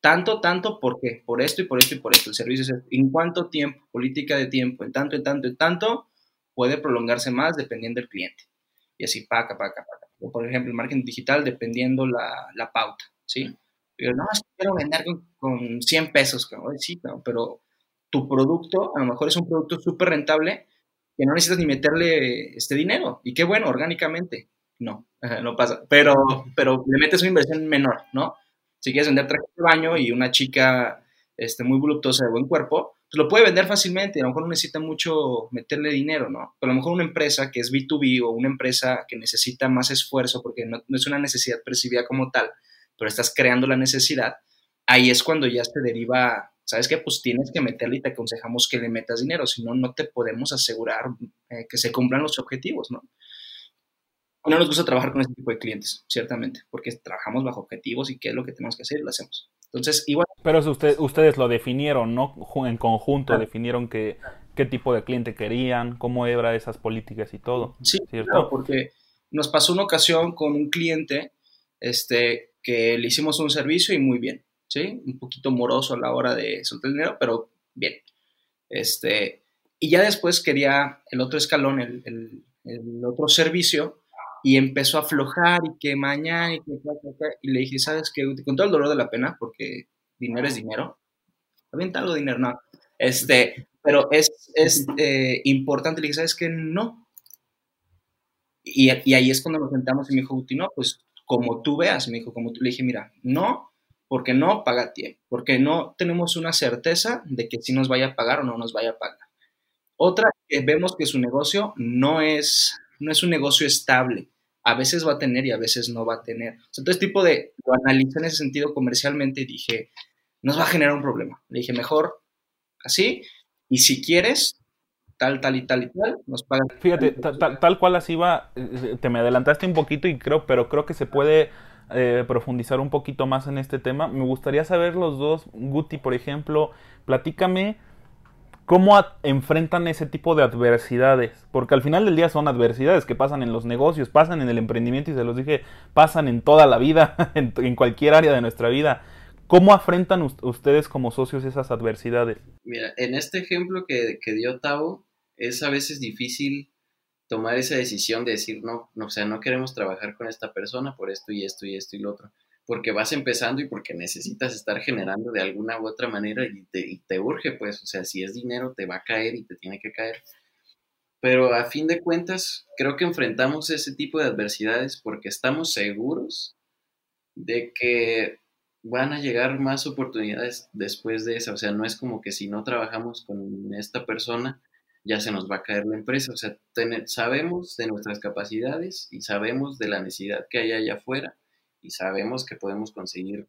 Tanto, tanto, ¿por qué? Por esto y por esto y por esto. El servicio es, ¿en cuánto tiempo? Política de tiempo, en tanto, en tanto, en tanto, puede prolongarse más dependiendo del cliente. Y así, paca, paca, paca. O por ejemplo, el marketing digital dependiendo la, la pauta, ¿sí? Pero no, quiero vender con, con 100 pesos, sí, pero tu producto a lo mejor es un producto súper rentable que no necesitas ni meterle este dinero. Y qué bueno, orgánicamente. No, no pasa. Pero, pero le metes una inversión menor, ¿no? Si quieres vender traje de baño y una chica este, muy voluptuosa de buen cuerpo, pues lo puede vender fácilmente. A lo mejor no necesita mucho meterle dinero, ¿no? Pero a lo mejor una empresa que es B2B o una empresa que necesita más esfuerzo porque no, no es una necesidad percibida como tal, pero estás creando la necesidad, ahí es cuando ya se deriva ¿sabes qué? Pues tienes que meterle y te aconsejamos que le metas dinero, si no, no te podemos asegurar eh, que se cumplan los objetivos, ¿no? No nos gusta trabajar con este tipo de clientes, ciertamente, porque trabajamos bajo objetivos y qué es lo que tenemos que hacer y lo hacemos. Entonces, igual. Pero usted, ustedes lo definieron, ¿no? En conjunto definieron que, qué tipo de cliente querían, cómo era esas políticas y todo. Sí, ¿cierto? porque nos pasó una ocasión con un cliente este, que le hicimos un servicio y muy bien. ¿Sí? Un poquito moroso a la hora de soltar el dinero, pero bien. Este, y ya después quería el otro escalón, el, otro servicio, y empezó a aflojar y que mañana y que y le dije, ¿sabes qué? Con todo el dolor de la pena, porque dinero es dinero. De dinero, no. Este, pero es, es eh, importante, le dije, ¿sabes qué? No. Y, y, ahí es cuando nos sentamos y me dijo, no, pues como tú veas, me dijo, como tú le dije, mira, no, porque no paga tiempo, porque no tenemos una certeza de que si nos vaya a pagar o no nos vaya a pagar. Otra, que vemos que su negocio no es, no es un negocio estable. A veces va a tener y a veces no va a tener. Entonces, tipo de, lo analicé en ese sentido comercialmente y dije, nos va a generar un problema. Le dije, mejor así, y si quieres, tal, tal y tal y tal, nos pagan. Fíjate, tal, tal, cual así va, eh, te me adelantaste un poquito y creo, pero creo que se puede eh, profundizar un poquito más en este tema. Me gustaría saber los dos, Guti, por ejemplo, platícame cómo enfrentan ese tipo de adversidades, porque al final del día son adversidades que pasan en los negocios, pasan en el emprendimiento y se los dije, pasan en toda la vida, <laughs> en, cualquier área de nuestra vida. ¿Cómo afrentan ustedes como socios esas adversidades? Mira, en este ejemplo que, que dio Tavo, es a veces difícil tomar esa decisión de decir, no, no, o sea, no queremos trabajar con esta persona por esto y esto y esto y lo otro, porque vas empezando y porque necesitas estar generando de alguna u otra manera y te, urge, pues, o sea, si es dinero te va a caer y te tiene que caer. Pero a fin de cuentas, creo que enfrentamos ese tipo de adversidades porque estamos seguros de que van a llegar más oportunidades después de esa. O sea, no es como que si no trabajamos con esta persona, ya se nos va a caer la empresa. O sea, sabemos de nuestras capacidades y sabemos de la necesidad que hay allá afuera y sabemos que podemos conseguir,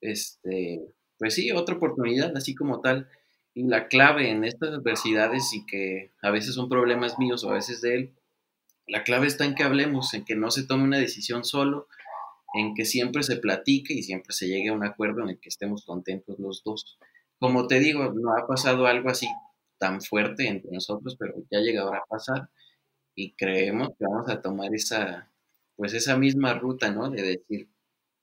este, pues sí, otra oportunidad, así como tal. Y la clave en estas adversidades y que a veces son problemas míos o a veces de él, la clave está en que hablemos, en que no se tome una decisión solo, en que siempre se platique y siempre se llegue a un acuerdo en el que estemos contentos los dos. Como te digo, no ha pasado algo así tan fuerte entre nosotros, pero ya llegará a pasar y creemos que vamos a tomar esa, pues esa misma ruta, ¿no? De decir,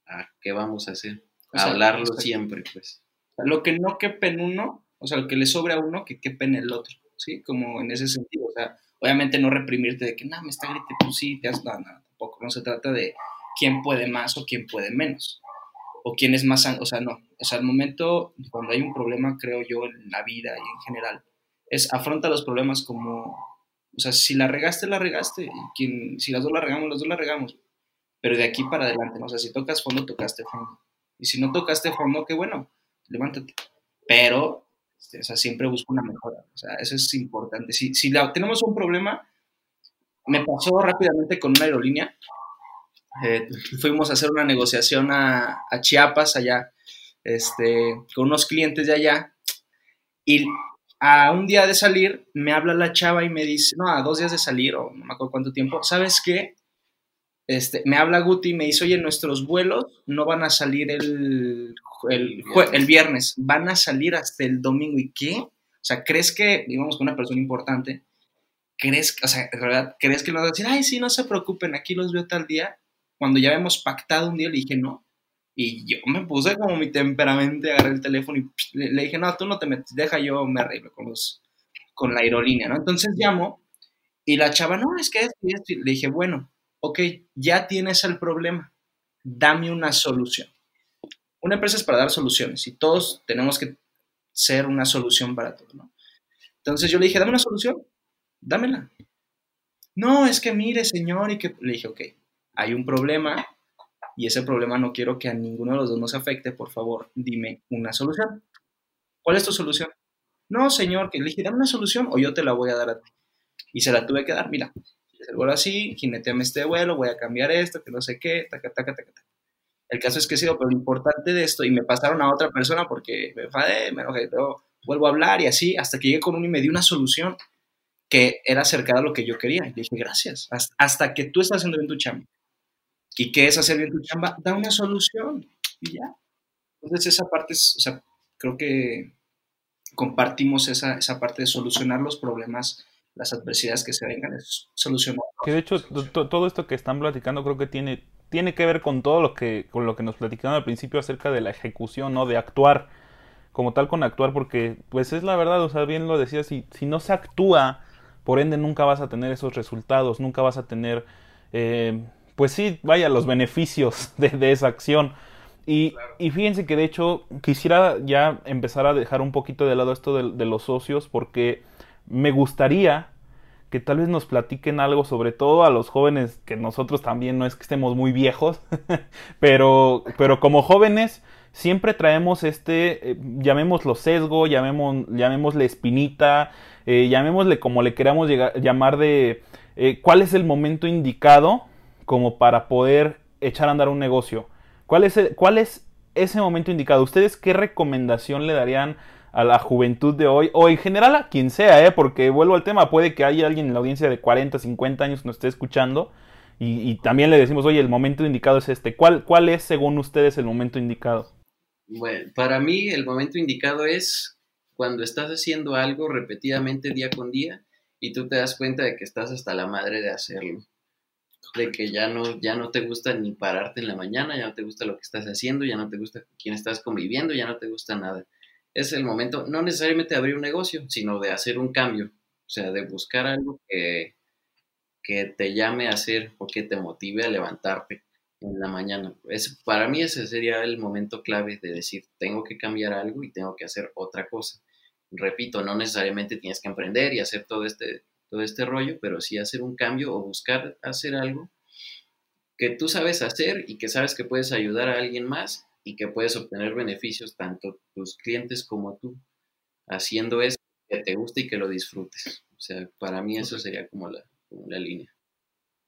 ¿a ah, qué vamos a hacer? Hablarlo siempre, pues. Lo que no quepe en uno, o sea, lo que le sobra a uno, que quepe en el otro, ¿sí? Como en ese sentido, o sea, obviamente no reprimirte de que, no, me está gritando, pues sí, te has, no, no, tampoco, no se trata de quién puede más o quién puede menos, o quién es más, o sea, no, o sea, al momento, cuando hay un problema, creo yo, en la vida y en general, es afronta los problemas como, o sea, si la regaste, la regaste, quien, si las dos la regamos, las dos la regamos, pero de aquí para adelante, ¿no? o sea, si tocas fondo, tocaste fondo, y si no tocaste fondo, qué bueno, levántate, pero, este, o sea, siempre busco una mejora, o sea, eso es importante, si, si tenemos un problema, me pasó rápidamente con una aerolínea, eh, fuimos a hacer una negociación a, a Chiapas, allá, este, con unos clientes de allá, y a un día de salir, me habla la chava y me dice, no, a dos días de salir, o no me acuerdo cuánto tiempo, ¿sabes qué? Este, me habla Guti y me dice, oye, nuestros vuelos no van a salir el, el, el viernes, van a salir hasta el domingo. ¿Y qué? O sea, ¿crees que, digamos, con una persona importante, crees, o sea, en realidad, crees que nos va a decir, ay, sí, no se preocupen, aquí los veo tal día? Cuando ya habíamos pactado un día, le dije, no, y yo me puse como mi temperamento, agarré el teléfono y le, dije, no, tú no te metes, deja yo me arreglo con, los, con la aerolínea, ¿no? Entonces llamo y la chava, no, es que es, le dije, bueno, ok, ya tienes el problema, dame una solución. Una empresa es para dar soluciones y todos tenemos que ser una solución para todo, ¿no? Entonces yo le dije, dame una solución, dámela. No, es que mire, señor, y que le dije, ok, hay un problema, y ese problema no quiero que a ninguno de los dos nos afecte, por favor, dime una solución. ¿Cuál es tu solución? No, señor, que le dije, dame una solución o yo te la voy a dar a ti. Y se la tuve que dar, mira, el vuelo así, jineteame este vuelo, voy a cambiar esto, que no sé qué, taca, taca, taca, taca. El caso es que sido, pero lo importante de esto, y me pasaron a otra persona porque me enfadé, me enojé, pero vuelvo a hablar y así, hasta que llegué con uno y me di una solución que era cercana a lo que yo quería. Y le dije, gracias, hasta, que tú estás haciendo bien tu chamba ¿Y qué es hacer bien tu chamba? Da una solución y ya. Entonces esa parte es, o sea, creo que compartimos esa, esa parte de solucionar los problemas, las adversidades que se vengan, es solucionar. Que de hecho todo esto que están platicando creo que tiene, tiene que ver con todo lo que, con lo que nos platicaron al principio acerca de la ejecución, ¿no? De actuar, como tal con actuar, porque pues es la verdad, o sea, bien lo decía, si, si no se actúa, por ende nunca vas a tener esos resultados, nunca vas a tener... Eh, pues sí, vaya, los beneficios <laughs> de, esa acción. Y, fíjense que de hecho quisiera ya empezar a dejar un poquito de lado esto de, los socios porque me gustaría que tal vez nos platiquen algo, sobre todo a los jóvenes, que nosotros también no es que estemos muy viejos, <laughs> pero, pero como jóvenes siempre traemos este, eh, llamémoslo sesgo, llamemos, llamémosle espinita, eh, llamémosle como le queramos llamar de eh, cuál es el momento indicado como para poder echar a andar un negocio. ¿Cuál es, cuál es ese momento indicado? ¿Ustedes qué recomendación le darían a la juventud de hoy o en general a quien sea, ¿eh? porque vuelvo al tema, puede que haya alguien en la audiencia de 40, 50 años que nos esté escuchando y, también le decimos, oye, el momento indicado es este. ¿Cuál, ¿Cuál es, según ustedes, el momento indicado? Bueno, para mí el momento indicado es cuando estás haciendo algo repetidamente día con día y tú te das cuenta de que estás hasta la madre de hacerlo. De que ya no, ya no te gusta ni pararte en la mañana, ya no te gusta lo que estás haciendo, ya no te gusta quién estás conviviendo, ya no te gusta nada. Es el momento, no necesariamente de abrir un negocio, sino de hacer un cambio. O sea, de buscar algo que, que te llame a hacer o que te motive a levantarte en la mañana. Es, para mí ese sería el momento clave de decir, tengo que cambiar algo y tengo que hacer otra cosa. Repito, no necesariamente tienes que emprender y hacer todo este, todo este rollo, pero sí hacer un cambio o buscar hacer algo que tú sabes hacer y que sabes que puedes ayudar a alguien más y que puedes obtener beneficios tanto tus clientes como tú haciendo eso que te guste y que lo disfrutes. O sea, para mí eso sería como la, la línea.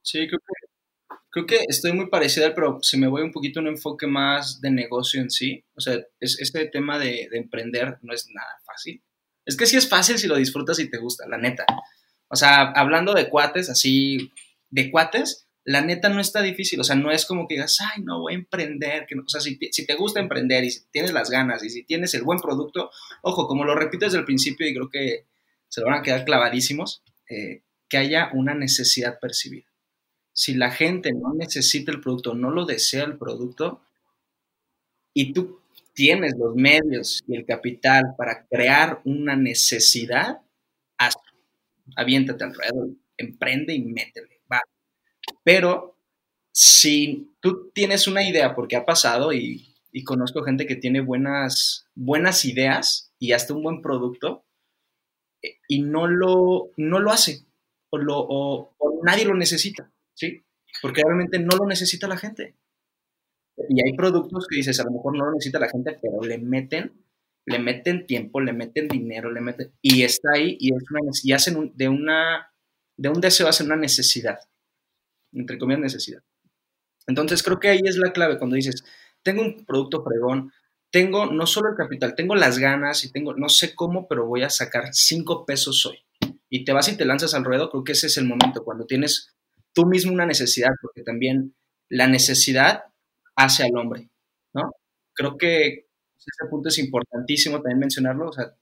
Sí, creo que, creo que estoy muy parecida, pero si me voy un poquito a un enfoque más de negocio en sí, o sea, es, este tema de, de, emprender no es nada fácil. Es que sí es fácil si lo disfrutas y te gusta, la neta. O sea, hablando de cuates, así, de cuates, la neta no está difícil, o sea, no es como que digas, ay, no voy a emprender, que no. o sea, si, si, te gusta emprender y si tienes las ganas y si tienes el buen producto, ojo, como lo repito desde el principio y creo que se van a quedar clavadísimos, eh, que haya una necesidad percibida. Si la gente no necesita el producto, no lo desea el producto, y tú tienes los medios y el capital para crear una necesidad. Aviéntate alrededor, emprende y métele, va. Pero si tú tienes una idea, porque ha pasado y, conozco gente que tiene buenas, buenas ideas y hasta un buen producto, eh, y no lo, no lo hace o, lo, o, nadie lo necesita, ¿sí? Porque realmente no lo necesita la gente. Y hay productos que dices, a lo mejor no lo necesita la gente, pero le meten, le meten tiempo, le meten dinero, le meten, y está ahí y, es una, y hacen de, una, de un deseo hacen una necesidad, entre comillas necesidad. Entonces creo que ahí es la clave cuando dices, tengo un producto fregón, tengo no solo el capital, tengo las ganas y tengo, no sé cómo, pero voy a sacar cinco pesos hoy y te vas y te lanzas al ruedo, creo que ese es el momento, cuando tienes tú mismo una necesidad, porque también la necesidad hace al hombre, ¿no? Creo que ese punto es importantísimo también mencionarlo, o sea,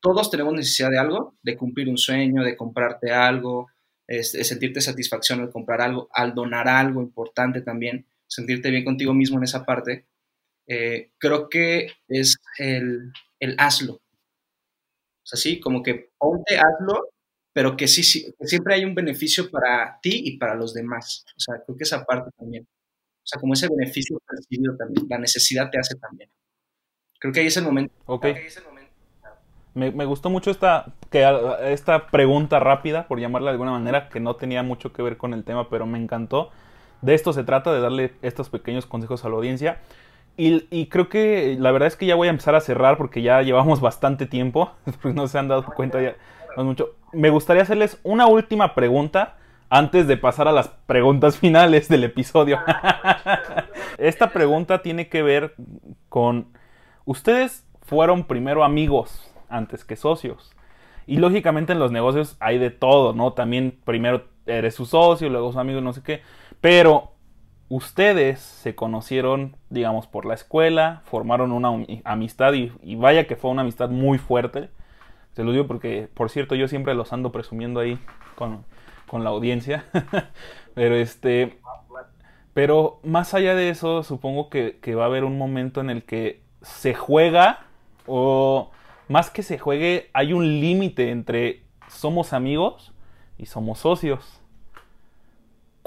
todos tenemos necesidad de algo, de cumplir un sueño, de comprarte algo, de sentirte satisfacción al comprar algo, al donar algo importante también, sentirte bien contigo mismo en esa parte. Eh, creo que es el, el hazlo, o sea, sí, como que ponte, hazlo, pero que sí, sí, siempre hay un beneficio para ti y para los demás. O sea, creo que esa parte también. O sea, como ese beneficio percibido también, la necesidad te hace también. Creo que ahí es el momento. Ok. Me, me, gustó mucho esta, que, esta pregunta rápida, por llamarla de alguna manera, que no tenía mucho que ver con el tema, pero me encantó. De esto se trata, de darle estos pequeños consejos a la audiencia. Y, creo que la verdad es que ya voy a empezar a cerrar porque ya llevamos bastante tiempo. <laughs> no se han dado cuenta ya. mucho. Me gustaría hacerles una última pregunta antes de pasar a las preguntas finales del episodio. <laughs> Esta pregunta tiene que ver con, ustedes fueron primero amigos antes que socios. Y lógicamente en los negocios hay de todo, ¿no? También primero eres su socio, luego su amigo, no sé qué. Pero ustedes se conocieron, digamos, por la escuela, formaron una amistad y, vaya que fue una amistad muy fuerte. Se lo digo porque, por cierto, yo siempre los ando presumiendo ahí con, la audiencia. <laughs> pero este. Pero más allá de eso, supongo que, que va a haber un momento en el que se juega, o más que se juegue, hay un límite entre somos amigos y somos socios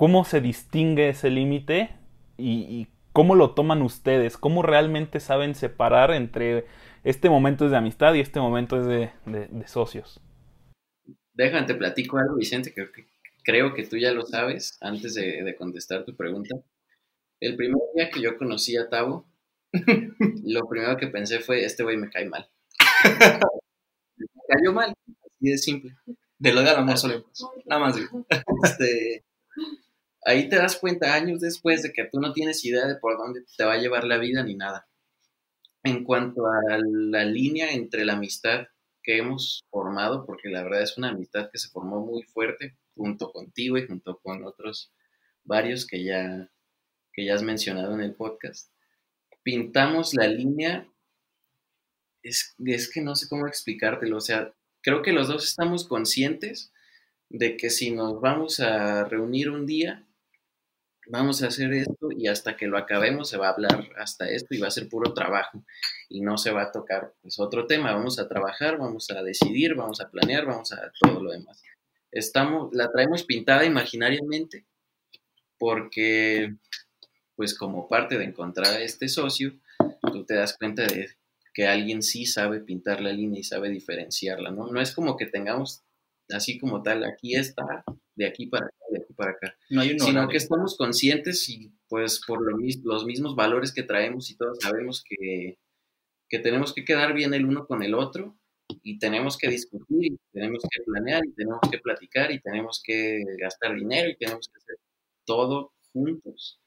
cómo se distingue ese límite y, cómo lo toman ustedes, cómo realmente saben separar entre este momento es de amistad y este momento es de, socios. Déjame te platico algo, Vicente, que, creo que tú ya lo sabes antes de, contestar tu pregunta. El primer día que yo conocí a Tavo, <laughs> lo primero que pensé fue, este güey me cae mal. me <laughs> cayó mal, así de simple. De lo de amor solo. Nada más. <laughs> Este, ahí te das cuenta años después de que tú no tienes idea de por dónde te va a llevar la vida ni nada. En cuanto a la línea entre la amistad que hemos formado, porque la verdad es una amistad que se formó muy fuerte, junto contigo y junto con otros varios que ya, que ya has mencionado en el podcast, pintamos la línea, es, es que no sé cómo explicártelo, o sea, creo que los dos estamos conscientes de que si nos vamos a reunir un día, vamos a hacer esto y hasta que lo acabemos se va a hablar hasta esto y va a ser puro trabajo y no se va a tocar pues otro tema, vamos a trabajar, vamos a decidir, vamos a planear, vamos a todo lo demás. Estamos, la traemos pintada imaginariamente porque pues como parte de encontrar a este socio, tú te das cuenta de que alguien sí sabe pintar la línea y sabe diferenciarla, ¿no? No es como que tengamos así como tal, aquí está, de aquí para acá, de aquí para acá. No hay sino que estamos conscientes y pues por lo los mismos valores que traemos y todos sabemos que, que tenemos que quedar bien el uno con el otro y tenemos que discutir y tenemos que planear y tenemos que platicar y tenemos que gastar dinero y tenemos que hacer todo juntos.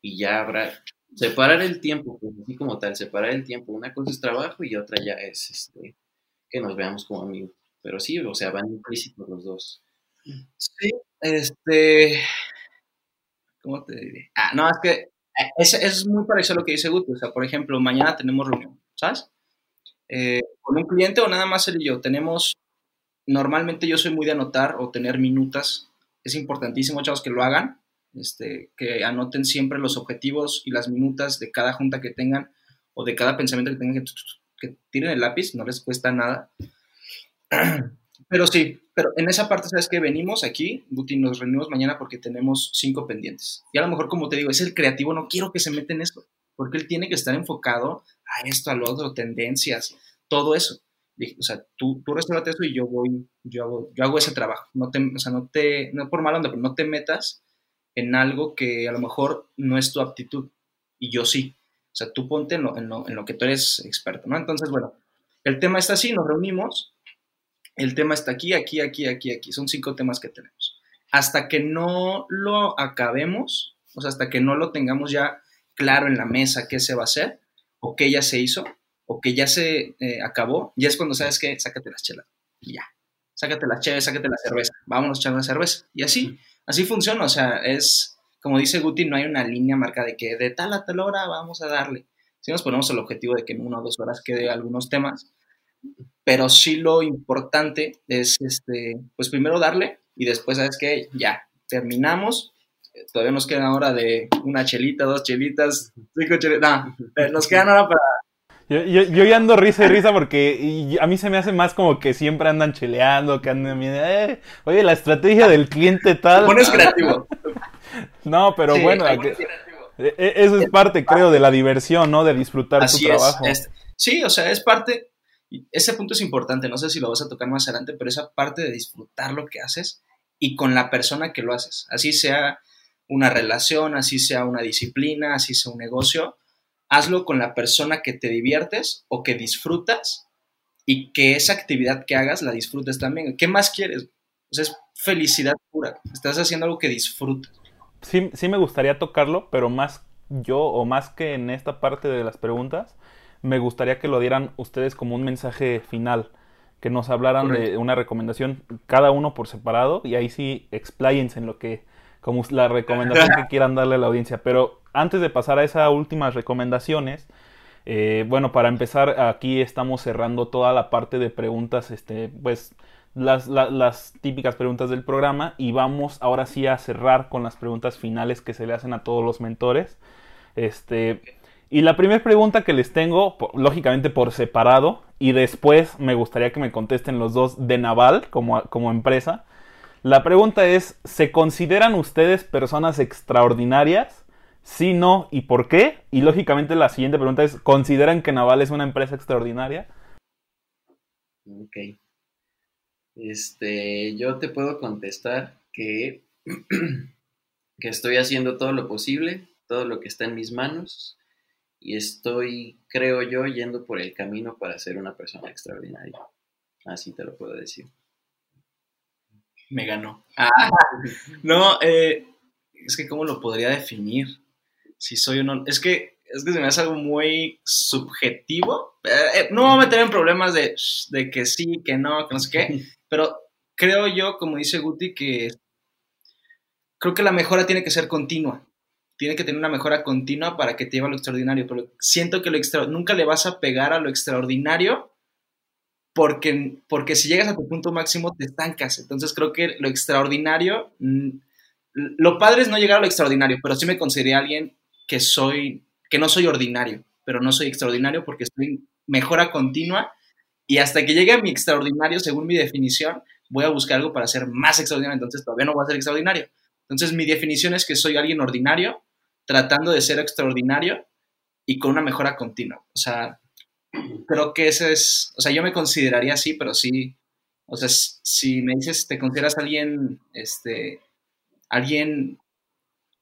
Y ya habrá, separar el tiempo, pues así como tal, separar el tiempo. Una cosa es trabajo y otra ya es este, que nos veamos como amigos. Pero sí, o sea, van implícitos los dos. Sí, este. ¿Cómo te diré? Ah, no, es que eh, es, es muy parecido a lo que dice Guti. O sea, por ejemplo, mañana tenemos reunión, ¿sabes? Eh, con un cliente o nada más él y yo. Tenemos. Normalmente yo soy muy de anotar o tener minutas. Es importantísimo, chavos, que lo hagan. Este, que anoten siempre los objetivos y las minutas de cada junta que tengan o de cada pensamiento que tengan, que, que tiren el lápiz, no les cuesta nada. <clears throat> Pero sí, pero en esa parte, ¿sabes que Venimos aquí, Guti, nos reunimos mañana porque tenemos cinco pendientes. Y a lo mejor, como te digo, es el creativo, no quiero que se meta en esto, porque él tiene que estar enfocado a esto, a lo otro, tendencias, todo eso. O sea, tú, tú eso y yo voy, yo hago, yo hago ese trabajo. No te, o sea, no te, no por mal onda, pero no te metas en algo que a lo mejor no es tu aptitud y yo sí. O sea, tú ponte en lo, en lo, en lo que tú eres experto, ¿no? Entonces, bueno, el tema está así, nos reunimos el tema está aquí, aquí, aquí, aquí, aquí. Son cinco temas que tenemos. Hasta que no lo acabemos, o sea, hasta que no lo tengamos ya claro en la mesa qué se va a hacer, o qué ya se hizo, o que ya se eh, acabó, ya es cuando sabes que sácate las chelas. Y ya. Sácate las chelas, sácate la cerveza. Vámonos a echar una cerveza. Y así, así funciona. O sea, es, como dice Guti, no hay una línea marca de que de tal a tal hora vamos a darle. Si nos ponemos el objetivo de que en una o dos horas quede algunos temas, pero sí lo importante es, este, pues primero darle y después, ¿sabes qué? Ya, terminamos. Todavía nos quedan ahora de una chelita, dos chelitas, cinco chelitas. No, nos quedan ahora para... Yo, yo, yo, ya ando risa y risa porque a mí se me hace más como que siempre andan cheleando, que andan eh, oye, la estrategia del cliente tal. Pones creativo. <laughs> no, pero bueno, e, e, eso es parte, creo, de la diversión, ¿no? De disfrutar tu trabajo. sí, o sea, es parte, ese punto es importante, no sé si lo vas a tocar más adelante, pero esa parte de disfrutar lo que haces y con la persona que lo haces, así sea una relación, así sea una disciplina, así sea un negocio, hazlo con la persona que te diviertes o que disfrutas y que esa actividad que hagas la disfrutes también. ¿Qué más quieres? O sea, es felicidad pura. Estás haciendo algo que disfrutas. Sí, sí me gustaría tocarlo, pero más yo o más que en esta parte de las preguntas, me gustaría que lo dieran ustedes como un mensaje final, que nos hablaran de una recomendación cada uno por separado y ahí sí expláyense en lo que, como la recomendación que quieran darle a la audiencia. Pero antes de pasar a esas últimas recomendaciones, eh, bueno, para empezar, aquí estamos cerrando toda la parte de preguntas, este, pues las, típicas preguntas del programa y vamos ahora sí a cerrar con las preguntas finales que se le hacen a todos los mentores. Este, y la primera pregunta que les tengo, lógicamente por separado, y después me gustaría que me contesten los dos de Naval como, como empresa. La pregunta es, ¿se consideran ustedes personas extraordinarias? Sí, no, ¿y por qué? Y lógicamente la siguiente pregunta es, ¿consideran que Naval es una empresa extraordinaria? Ok. Este, yo te puedo contestar que, <clears throat> que estoy haciendo todo lo posible, todo lo que está en mis manos y estoy, creo yo, yendo por el camino para ser una persona extraordinaria. Así te lo puedo decir. Me ganó. Ah, <laughs> no, eh, es que cómo lo podría definir. Si soy o no. Es que, es que se me hace algo muy subjetivo. Eh, eh, no me voy a meter en problemas de, de que sí, que no, que no sé qué. <laughs> Pero creo yo, como dice Guti, que creo que la mejora tiene que ser continua. Tiene que tener una mejora continua para que te lleve a lo extraordinario. Pero siento que lo extra, nunca le vas a pegar a lo extraordinario porque, porque si llegas a tu punto máximo te estancas. Entonces creo que lo extraordinario, mm, lo padre es no llegar a lo extraordinario, pero sí me consideré alguien que soy, que no soy ordinario, pero no soy extraordinario porque estoy en mejora continua y hasta que llegue a mi extraordinario, según mi definición, voy a buscar algo para ser más extraordinario, entonces todavía no voy a ser extraordinario. Entonces mi definición es que soy alguien ordinario, tratando de ser extraordinario y con una mejora continua. O sea, creo que ese es, o sea, yo me consideraría así, pero sí, o sea, si me dices, te consideras alguien, este, alguien,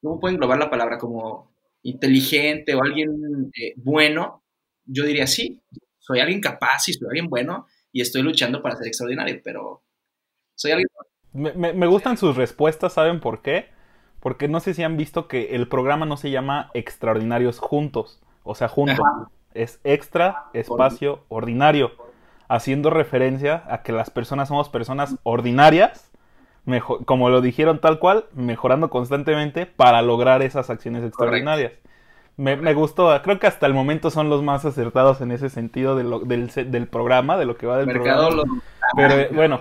¿cómo pueden englobar la palabra? Como inteligente o alguien eh, bueno, yo diría sí, soy alguien capaz y soy alguien bueno y estoy luchando para ser extraordinario, pero soy alguien... Me, me, gustan sus respuestas, ¿saben por qué? Porque no sé si han visto que el programa no se llama Extraordinarios Juntos, o sea, juntos es extra espacio ordinario, haciendo referencia a que las personas somos personas ordinarias, mejor, como lo dijeron tal cual, mejorando constantemente para lograr esas acciones extraordinarias. Me, gustó, creo que hasta el momento son los más acertados en ese sentido del, programa, de lo que va del programa. Pero eh, bueno,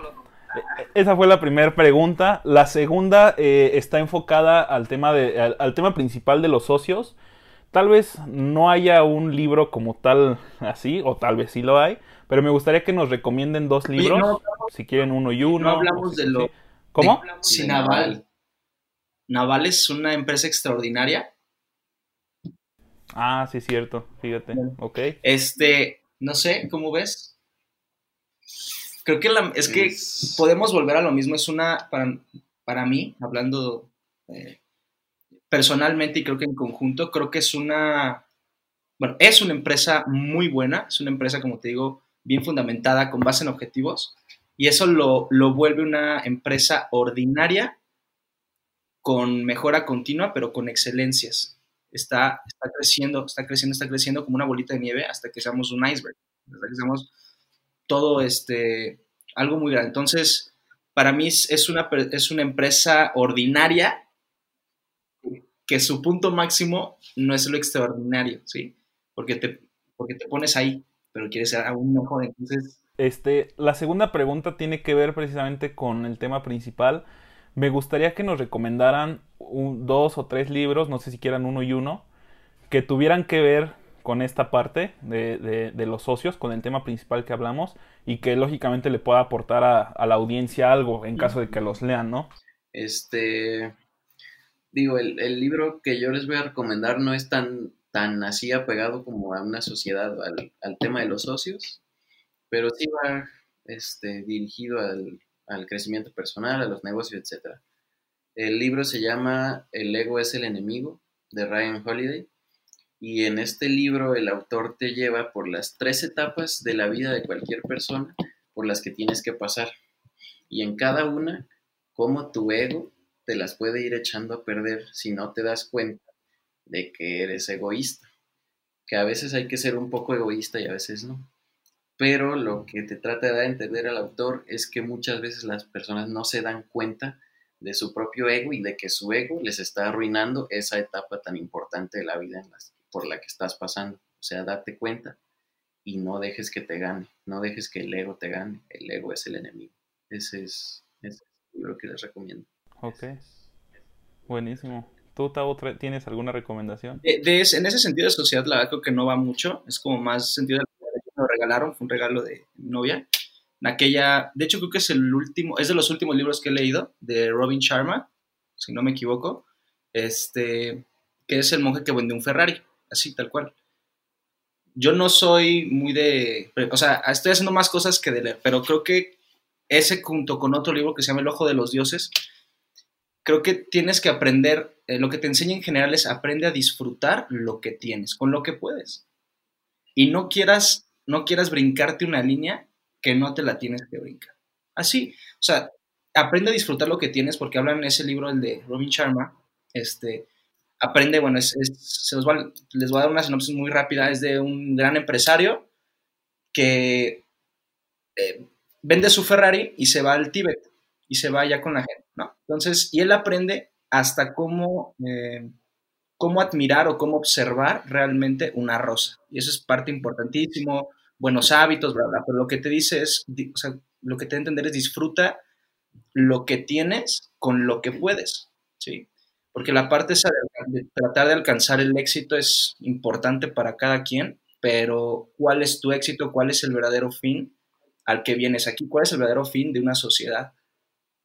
esa fue la primera pregunta. La segunda eh, está enfocada al tema, de, al tema principal de los socios Tal vez no haya un libro como tal así, o tal vez sí lo hay, pero me gustaría que nos recomienden dos libros, si quieren uno y uno. No hablamos de lo... ¿Cómo? Sí, Naval. Naval es una empresa extraordinaria. Ah, sí, cierto, fíjate, ok. Este, no sé, ¿cómo ves? Creo que la, es que podemos volver a lo mismo, es una, para, para mí, hablando eh, personalmente y creo que en conjunto, creo que es una, bueno, es una empresa muy buena, es una empresa, como te digo, bien fundamentada, con base en objetivos, y eso lo, lo vuelve una empresa ordinaria con mejora continua, pero con excelencias. Está, está creciendo, está creciendo, está creciendo como una bolita de nieve hasta que seamos un iceberg, hasta que seamos todo este, algo muy grande. Entonces, para mí es una, es una empresa ordinaria que su punto máximo no es lo extraordinario, ¿sí? Porque te, porque te pones ahí, pero quieres ser aún mejor, entonces... Este, la segunda pregunta tiene que ver precisamente con el tema principal. Me gustaría que nos recomendaran dos o tres libros, no sé si quieran uno y uno, que tuvieran que ver con esta parte de, de, los socios, con el tema principal que hablamos, y que lógicamente le pueda aportar a, a la audiencia algo en caso de que los lean, ¿no? Este, digo, el, libro que yo les voy a recomendar no es tan, tan así apegado como a una sociedad, al, al tema de los socios, pero sí va este, dirigido al, al, crecimiento personal, a los negocios, etc. El libro se llama El ego es el enemigo, de Ryan Holiday, y en este libro el autor te lleva por las tres etapas de la vida de cualquier persona por las que tienes que pasar. Y en cada una, cómo tu ego te las puede ir echando a perder si no te das cuenta de que eres egoísta. Que a veces hay que ser un poco egoísta y a veces no. Pero lo que te trata de dar entender al autor es que muchas veces las personas no se dan cuenta de su propio ego y de que su ego les está arruinando esa etapa tan importante de la vida por la que estás pasando. O sea, date cuenta y no dejes que te gane, no dejes que el ego te gane. El ego es el enemigo. Ese es, ese es lo que les recomiendo. Ok. Buenísimo. ¿Tú, Tavo, tienes alguna recomendación? De, en ese sentido de sociedad, la verdad creo que no va mucho. Es como más sentido de lo regalaron, fue un regalo de novia. En aquella, de hecho creo que es el último, es de los últimos libros que he leído, de Robin Sharma, si no me equivoco, este, que es el monje que vende un Ferrari, así, tal cual. Yo no soy muy de, o sea, estoy haciendo más cosas que de leer, pero creo que ese junto con otro libro que se llama El Ojo de los Dioses, creo que tienes que aprender, eh, lo que te enseña en general es aprende a disfrutar lo que tienes, con lo que puedes. Y no quieras, no quieras brincarte una línea que no te la tienes que brincar. Así, o sea, aprende a disfrutar lo que tienes porque hablan en ese libro, el de Robin Sharma, este, aprende, bueno, es, se les voy a dar una sinopsis muy rápida, es de un gran empresario que eh, vende su Ferrari y se va al Tíbet y se va allá con la gente. Entonces, y él aprende hasta cómo, eh, cómo admirar o cómo observar realmente una rosa. Y eso es parte importantísimo, buenos hábitos, bla, bla, pero lo que te dice es, o sea, lo que te entender es disfruta lo que tienes con lo que puedes, ¿sí? Porque la parte esa de, tratar de alcanzar el éxito es importante para cada quien, pero ¿cuál es tu éxito? ¿Cuál es el verdadero fin al que vienes aquí? ¿Cuál es el verdadero fin de una sociedad?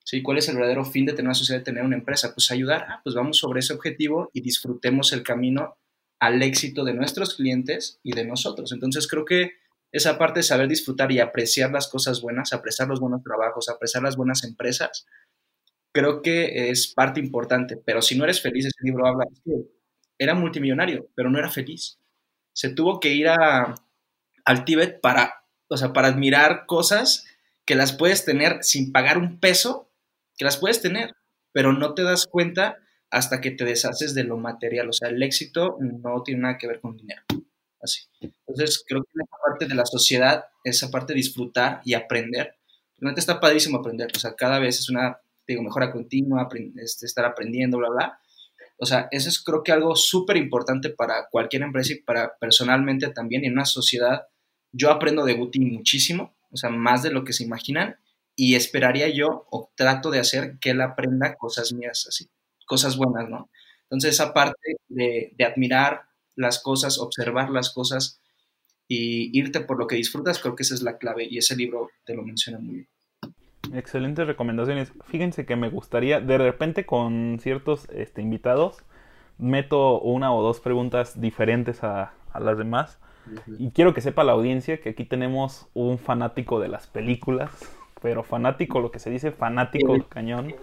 ¿Sí? ¿Cuál es el verdadero fin de tener una sociedad, de tener una empresa? Pues ayudar, ah, pues vamos sobre ese objetivo y disfrutemos el camino al éxito de nuestros clientes y de nosotros. Entonces creo que esa parte de saber disfrutar y apreciar las cosas buenas, apreciar los buenos trabajos, apreciar las buenas empresas, creo que es parte importante. Pero si no eres feliz, ese libro habla, era multimillonario, pero no era feliz. Se tuvo que ir a, al Tíbet para, o sea, para admirar cosas que las puedes tener sin pagar un peso, que las puedes tener, pero no te das cuenta hasta que te deshaces de lo material. O sea, el éxito no tiene nada que ver con dinero. Así. Entonces, creo que esa parte de la sociedad, esa parte de disfrutar y aprender, realmente está padrísimo aprender, o sea, cada vez es una, digo, mejora continua, este, estar aprendiendo, bla, bla. O sea, eso es creo que algo súper importante para cualquier empresa y para personalmente también en una sociedad. Yo aprendo de Guti muchísimo, o sea, más de lo que se imaginan, y esperaría yo, o trato de hacer que él aprenda cosas mías, así, cosas buenas, ¿no? Entonces, esa parte de, de admirar, las cosas, observar las cosas y irte por lo que disfrutas, creo que esa es la clave y ese libro te lo menciona muy bien. Excelentes recomendaciones. Fíjense que me gustaría, de repente con ciertos este, invitados, meto una o dos preguntas diferentes a, las demás. Y quiero que sepa la audiencia que aquí tenemos un fanático de las películas, pero fanático, lo que se dice fanático cañón.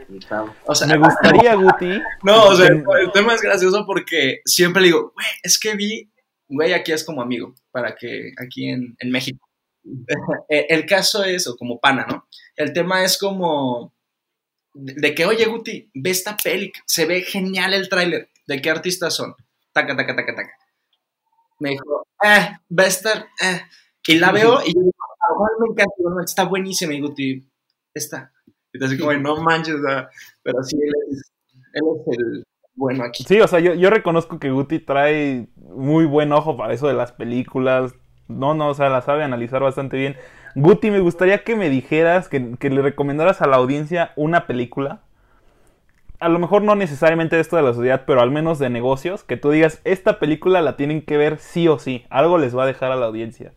O sea, me gustaría, Guti. No, o sea, el tema es gracioso porque siempre le digo, güey, es que vi, güey, aquí es como amigo, para que aquí en, México. <laughs> el caso es, o como pana, ¿no? El tema es como de que, oye, Guti, ve esta peli, se ve genial el tráiler. ¿De qué artistas son? Taca, taca, taca, taca. Me dijo, eh, va a estar, eh. Y la veo y yo digo, me encanta, está buenísima, y Guti, está. Y así como, no manches, pero sí, él es, el bueno aquí. Sí, o sea, yo, yo reconozco que Guti trae muy buen ojo para eso de las películas. No, no, o sea, la sabe analizar bastante bien. Guti, me gustaría que me dijeras, que, que le recomendaras a la audiencia una película. A lo mejor no necesariamente esto de la sociedad, pero al menos de negocios, que tú digas, esta película la tienen que ver sí o sí. Algo les va a dejar a la audiencia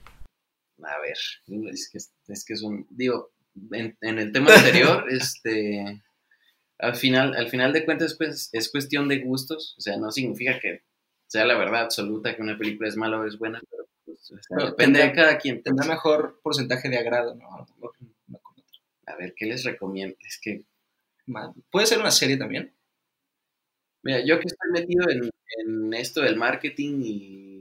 a ver, es que es, que un, digo, en, el tema anterior, <laughs> este, al final, al final de cuentas pues, es cuestión de gustos, o sea, no significa que sea la verdad absoluta que una película es mala o es buena, pero, pues, depende de cada quien. Pues. Tendrá mejor porcentaje de agrado, ¿no? A ver, ¿qué les recomiendo? Es que... ¿Puede ser una serie también? Mira, yo que estoy metido en, en esto del marketing y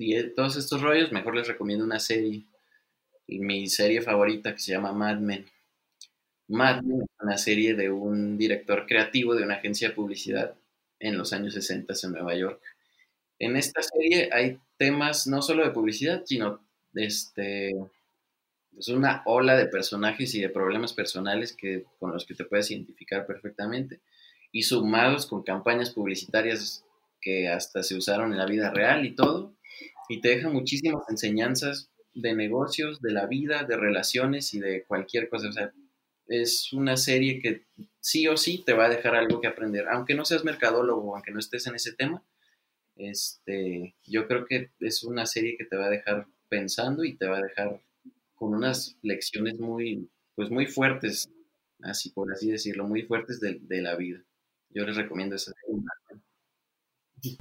y todos estos rollos, mejor les recomiendo una serie. Mi serie favorita que se llama Mad Men. Mad Men es una serie de un director creativo de una agencia de publicidad en los años 60 en Nueva York. En esta serie hay temas no solo de publicidad, sino de este, pues una ola de personajes y de problemas personales que, con los que te puedes identificar perfectamente. Y sumados con campañas publicitarias que hasta se usaron en la vida real y todo, y te deja muchísimas enseñanzas de negocios, de la vida, de relaciones y de cualquier cosa. O sea, es una serie que sí o sí te va a dejar algo que aprender, aunque no seas mercadólogo, aunque no estés en ese tema. Este, yo creo que es una serie que te va a dejar pensando y te va a dejar con unas lecciones muy, pues muy fuertes, así por así decirlo, muy fuertes de, de la vida. Yo les recomiendo esa serie.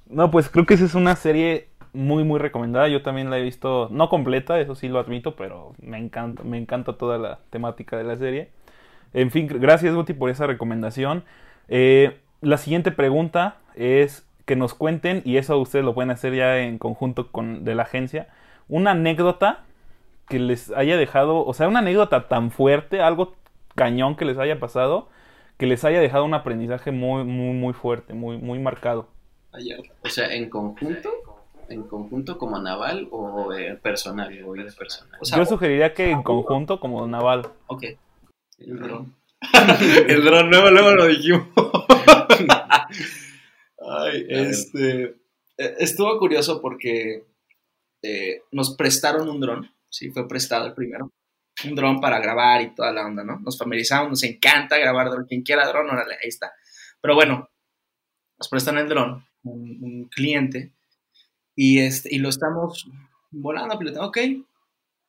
No, pues creo que esa es una serie muy, muy recomendada. Yo también la he visto, no completa, eso sí lo admito, pero me encanta, me encanta toda la temática de la serie. En fin, gracias Guti por esa recomendación. Eh, la siguiente pregunta es que nos cuenten, y eso ustedes lo pueden hacer ya en conjunto con de la agencia, una anécdota que les haya dejado, o sea, una anécdota tan fuerte, algo cañón que les haya pasado, que les haya dejado un aprendizaje muy, muy, muy fuerte, muy, muy marcado. O sea, en conjunto en conjunto como naval o eh, personal, o personal. Yo sugeriría que en conjunto como naval. Ok. El dron. <laughs> el dron, luego, luego lo dijimos. <laughs> Ay, este. Eh, estuvo curioso porque eh, nos prestaron un dron, sí, fue prestado el primero. Un dron para grabar y toda la onda, ¿no? Nos familiarizamos, nos encanta grabar dron. Quien quiera dron, órale, ahí está. Pero bueno, nos prestan el dron, un, cliente, y, este, y lo estamos volando, ok.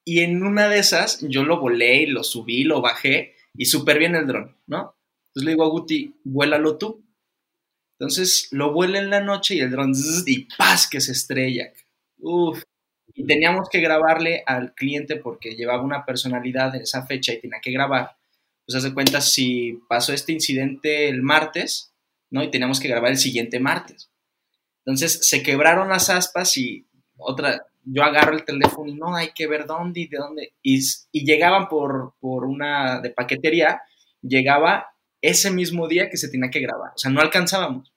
Y en una de esas, yo lo volé y lo subí, lo bajé, y súper bien el dron, ¿no? Entonces le digo a Guti, vuélalo tú. Entonces lo vuela en la noche y el dron, y paz, que se estrella. Uf. Y teníamos que grabarle al cliente porque llevaba una personalidad en esa fecha y tenía que grabar. Pues hace cuenta si pasó este incidente el martes, ¿no? Y teníamos que grabar el siguiente martes. Entonces se quebraron las aspas y otra, yo agarro el teléfono y no, hay que ver dónde y de dónde. Y, y llegaban por, por una de paquetería, llegaba ese mismo día que se tenía que grabar. O sea, no alcanzábamos.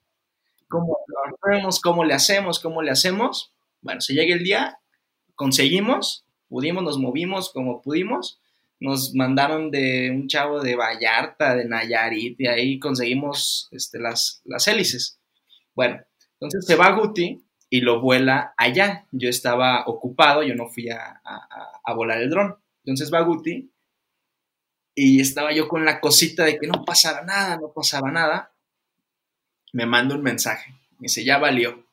¿Cómo lo hacemos? ¿Cómo le hacemos? ¿Cómo le hacemos? Bueno, se llega el día, conseguimos, pudimos, nos movimos como pudimos. Nos mandaron de un chavo de Vallarta, de Nayarit, y ahí conseguimos este, las, las hélices. Bueno, entonces se va Guti y lo vuela allá. Yo estaba ocupado, yo no fui a, a volar el dron. Entonces va Guti y estaba yo con la cosita de que no pasara nada, no pasaba nada. Me manda un mensaje. Me dice, ya valió.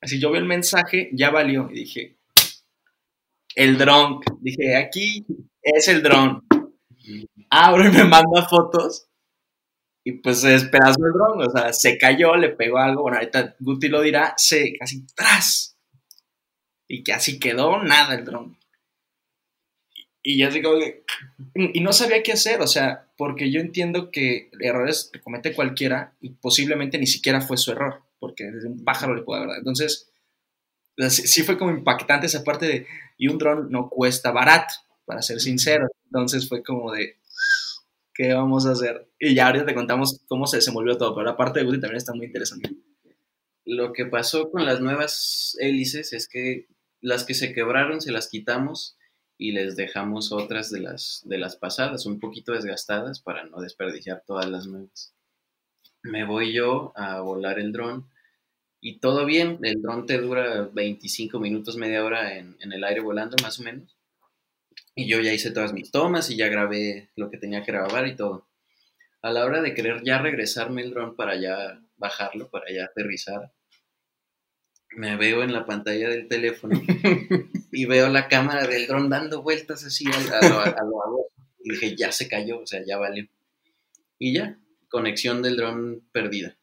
Así yo veo el mensaje, ya valió. Y dije, el dron. Dije, aquí es el dron. Abro y me manda fotos. Y pues se despedazó el dron. O sea, se cayó, le pegó algo. Bueno, ahorita Guti lo dirá, se casi tras. Y que así quedó nada el dron. Y ya digo, y no sabía qué hacer, o sea, porque yo entiendo que errores que comete cualquiera y posiblemente ni siquiera fue su error, porque desde un pájaro le puede verdad. Entonces, sí fue como impactante esa parte de, y un dron no cuesta barato, para ser sincero. Entonces fue como de, ¿qué vamos a hacer? Y ya ahorita te contamos cómo se desenvolvió todo, pero la parte de Woody también está muy interesante. Lo que pasó con las nuevas hélices es que las que se quebraron se las quitamos y les dejamos otras de las, de las pasadas, un poquito desgastadas para no desperdiciar todas las nuevas. Me voy yo a volar el dron y todo bien, el dron te dura 25 minutos, media hora en, en, el aire volando más o menos. Y yo ya hice todas mis tomas y ya grabé lo que tenía que grabar y todo. A la hora de querer ya regresarme el dron para ya bajarlo, para ya aterrizar, me veo en la pantalla del teléfono <laughs> y veo la cámara del dron dando vueltas así a, lo, Y dije, ya se cayó, o sea, ya valió. Y ya, conexión del dron perdida.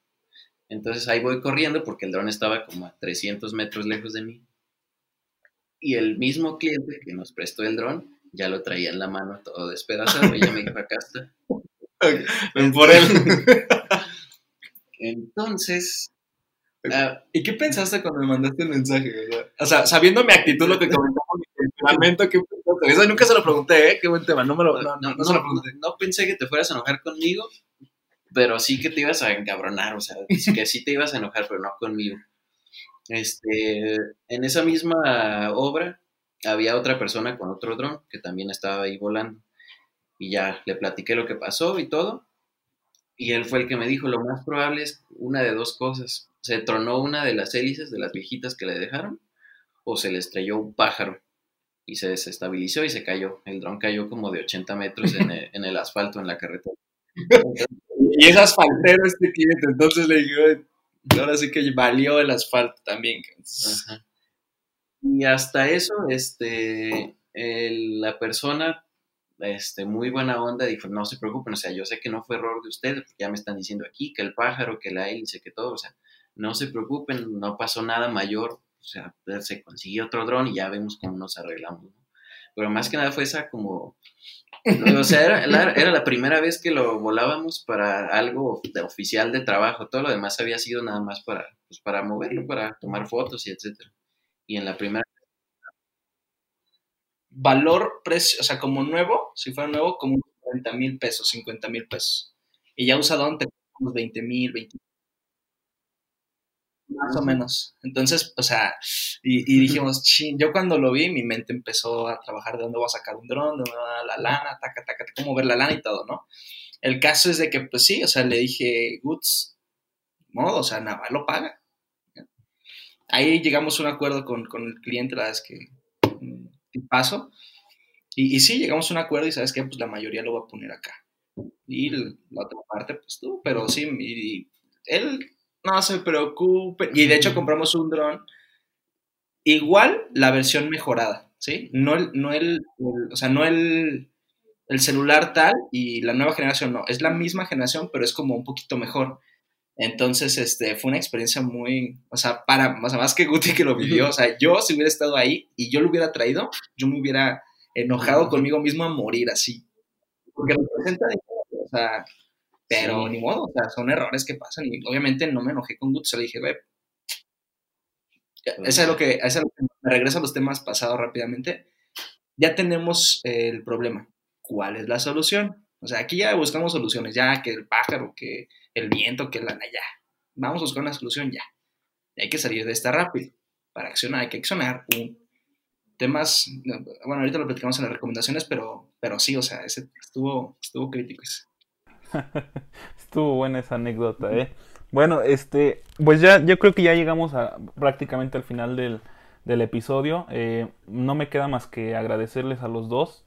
Entonces ahí voy corriendo porque el dron estaba como a 300 metros lejos de mí. Y el mismo cliente que nos prestó el dron ya lo traía en la mano todo despedazado y ya me dijo, acá está. Por él. <laughs> Entonces, Ah, ¿Y qué pensaste cuando me mandaste el mensaje? O sea, sabiendo mi actitud, lo que comentamos, lamento que Eso nunca se lo pregunté, ¿eh? Qué buen tema. No, me lo, no, no, no, se lo pregunté. No pensé que te fueras a enojar conmigo, pero sí que te ibas a encabronar, o sea, que sí te ibas a enojar, pero no conmigo. Este, en esa misma obra había otra persona con otro dron que también estaba ahí volando. Y ya le platiqué lo que pasó y todo. Y él fue el que me dijo, lo más probable es una de dos cosas se tronó una de las hélices de las viejitas que le dejaron o se le estrelló un pájaro y se desestabilizó y se cayó. El dron cayó como de 80 metros en el, asfalto en la carretera. y es asfaltero este cliente, entonces le dije, ahora sí que valió el asfalto también. Y hasta eso, este, la persona, este, muy buena onda, dijo, no se preocupen, o sea, yo sé que no fue error de ustedes, porque ya me están diciendo aquí que el pájaro, que la hélice, que todo, o sea, no se preocupen, no pasó nada mayor, o sea, se consiguió otro dron y ya vemos cómo nos arreglamos. Pero más que nada fue esa como, o sea, era, la primera vez que lo volábamos para algo de oficial de trabajo, todo lo demás había sido nada más para, pues, para moverlo, para tomar fotos y etcétera. Y en la primera valor, precio, o sea, como nuevo, si fuera nuevo, como 40 mil pesos, 50 mil pesos. Y ya usado te unos 20 mil, 20 más o menos. Entonces, o sea, y, dijimos, yo cuando lo vi, mi mente empezó a trabajar de dónde voy a sacar un dron, de dónde va la lana, taca, taca, cómo ver la lana y todo, ¿no? El caso es de que, pues sí, o sea, le dije, Goods, modo, o sea, Naval lo paga. Ahí llegamos a un acuerdo con, con el cliente, la vez que paso. Y, y, sí, llegamos a un acuerdo y sabes que pues la mayoría lo va a poner acá. Y la otra parte, pues tú, pero sí, y, él no se preocupe. Y de hecho compramos un dron, igual la versión mejorada, ¿sí? No el, no el, o sea, no el, el celular tal y la nueva generación, no, es la misma generación, pero es como un poquito mejor. Entonces, este, fue una experiencia muy, o sea, para, o sea, más que Guti que lo vivió, o sea, yo si hubiera estado ahí y yo lo hubiera traído, yo me hubiera enojado conmigo mismo a morir así. Porque representa, o sea, pero ni modo, o sea, son errores que pasan y obviamente no me enojé con Guti, se le dije, ve, eso es lo que, eso es lo que me regreso a los temas pasados rápidamente. Ya tenemos el problema. ¿Cuál es la solución? O sea, aquí ya buscamos soluciones, ya que el pájaro, que el viento, que la ya. Vamos a buscar una solución ya. Hay que salir de esta rápido. Para accionar hay que accionar temas, bueno, ahorita lo platicamos en las recomendaciones, pero, pero sí, o sea, ese estuvo, estuvo crítico. <laughs> estuvo buena esa anécdota, ¿eh? Bueno, este, pues ya, yo creo que ya llegamos a prácticamente al final del, del episodio. Eh, no me queda más que agradecerles a los dos.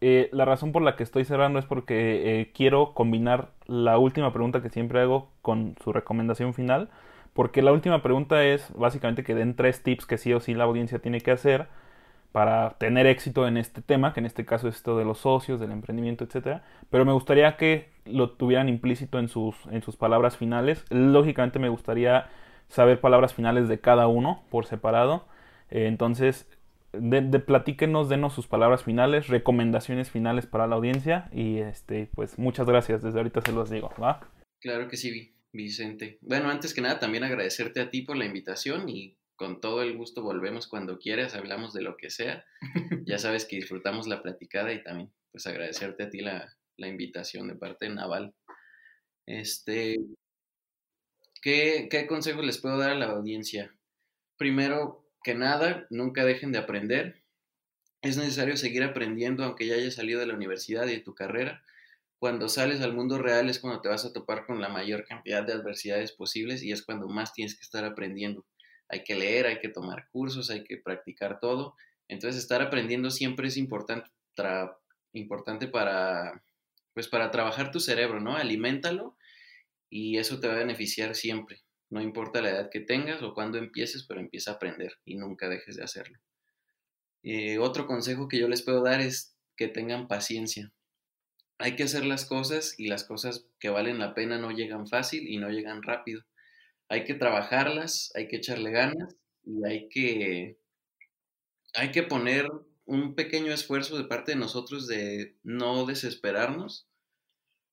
Eh, la razón por la que estoy cerrando es porque eh, quiero combinar la última pregunta que siempre hago con su recomendación final. Porque la última pregunta es básicamente que den tres tips que sí o sí la audiencia tiene que hacer para tener éxito en este tema, que en este caso es esto de los socios, del emprendimiento, etc. Pero me gustaría que lo tuvieran implícito en sus, en sus palabras finales. Lógicamente me gustaría saber palabras finales de cada uno por separado. Eh, entonces, de, platíquenos, denos sus palabras finales, recomendaciones finales para la audiencia y este, pues muchas gracias, desde ahorita se los digo, ¿va? Claro que sí, Vicente. Bueno, antes que nada también agradecerte a ti por la invitación y con todo el gusto volvemos cuando quieras, hablamos de lo que sea. <laughs> ya sabes que disfrutamos la platicada y también pues agradecerte a ti la, la invitación de parte de Naval. Este, ¿qué, ¿Qué consejos les puedo dar a la audiencia? Primero, que nada, nunca dejen de aprender. Es necesario seguir aprendiendo aunque ya hayas salido de la universidad y de tu carrera. Cuando sales al mundo real es cuando te vas a topar con la mayor cantidad de adversidades posibles y es cuando más tienes que estar aprendiendo. Hay que leer, hay que tomar cursos, hay que practicar todo. Entonces estar aprendiendo siempre es importante, para, pues para trabajar tu cerebro, ¿no? Aliméntalo y eso te va a beneficiar siempre. No importa la edad que tengas o cuándo empieces, pero empieza a aprender y nunca dejes de hacerlo. Eh, otro consejo que yo les puedo dar es que tengan paciencia. Hay que hacer las cosas y las cosas que valen la pena no llegan fácil y no llegan rápido. Hay que trabajarlas, hay que echarle ganas y hay que, hay que poner un pequeño esfuerzo de parte de nosotros de no desesperarnos,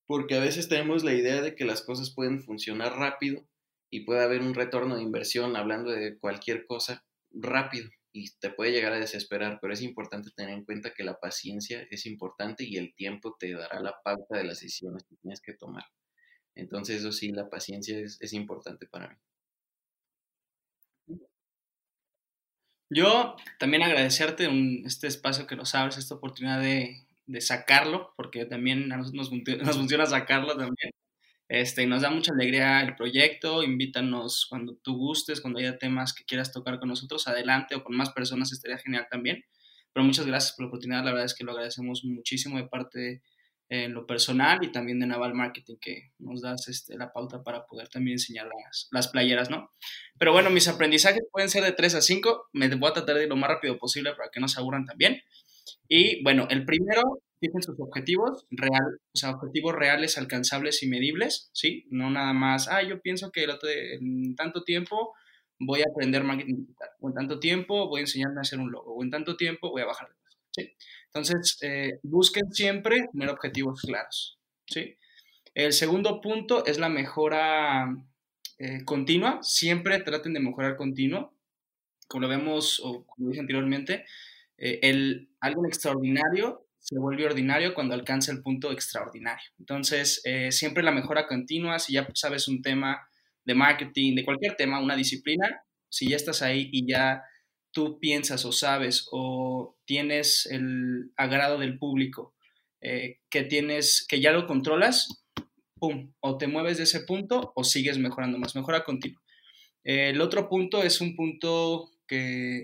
porque a veces tenemos la idea de que las cosas pueden funcionar rápido y puede haber un retorno de inversión hablando de cualquier cosa rápido y te puede llegar a desesperar, pero es importante tener en cuenta que la paciencia es importante y el tiempo te dará la pauta de las decisiones que tienes que tomar. Entonces, eso sí, la paciencia es, importante para mí. Yo también agradecerte este espacio que nos abres, esta oportunidad de, sacarlo, porque también a nosotros nos, <laughs> nos funciona sacarlo también. Este, nos da mucha alegría el proyecto, invítanos cuando tú gustes, cuando haya temas que quieras tocar con nosotros, adelante o con más personas estaría genial también. Pero muchas gracias por la oportunidad, la verdad es que lo agradecemos muchísimo de parte en lo personal y también de Naval Marketing que nos das este, la pauta para poder también enseñar las, las playeras, ¿no? Pero bueno, mis aprendizajes pueden ser de 3 a 5, me voy a tratar de ir lo más rápido posible para que no se aburran también. Y bueno, el primero fijen sus objetivos real, o sea, objetivos reales, alcanzables y medibles, ¿sí? No nada más, ah, yo pienso que en tanto tiempo voy a aprender marketing digital, o en tanto tiempo voy a enseñarme a hacer un logo, o en tanto tiempo voy a bajar de peso. Entonces, eh, busquen siempre tener objetivos claros, ¿sí? El segundo punto es la mejora eh, continua, siempre traten de mejorar continuo, como lo vemos, o como dije anteriormente, eh, el, algo extraordinario se vuelve ordinario cuando alcanza el punto extraordinario. Entonces, eh, siempre la mejora continua, si ya sabes un tema de marketing, de cualquier tema, una disciplina, si ya estás ahí y ya tú piensas o sabes o tienes el agrado del público, eh, que tienes, que ya lo controlas, pum, o te mueves de ese punto o sigues mejorando más, mejora continua. El otro punto es un punto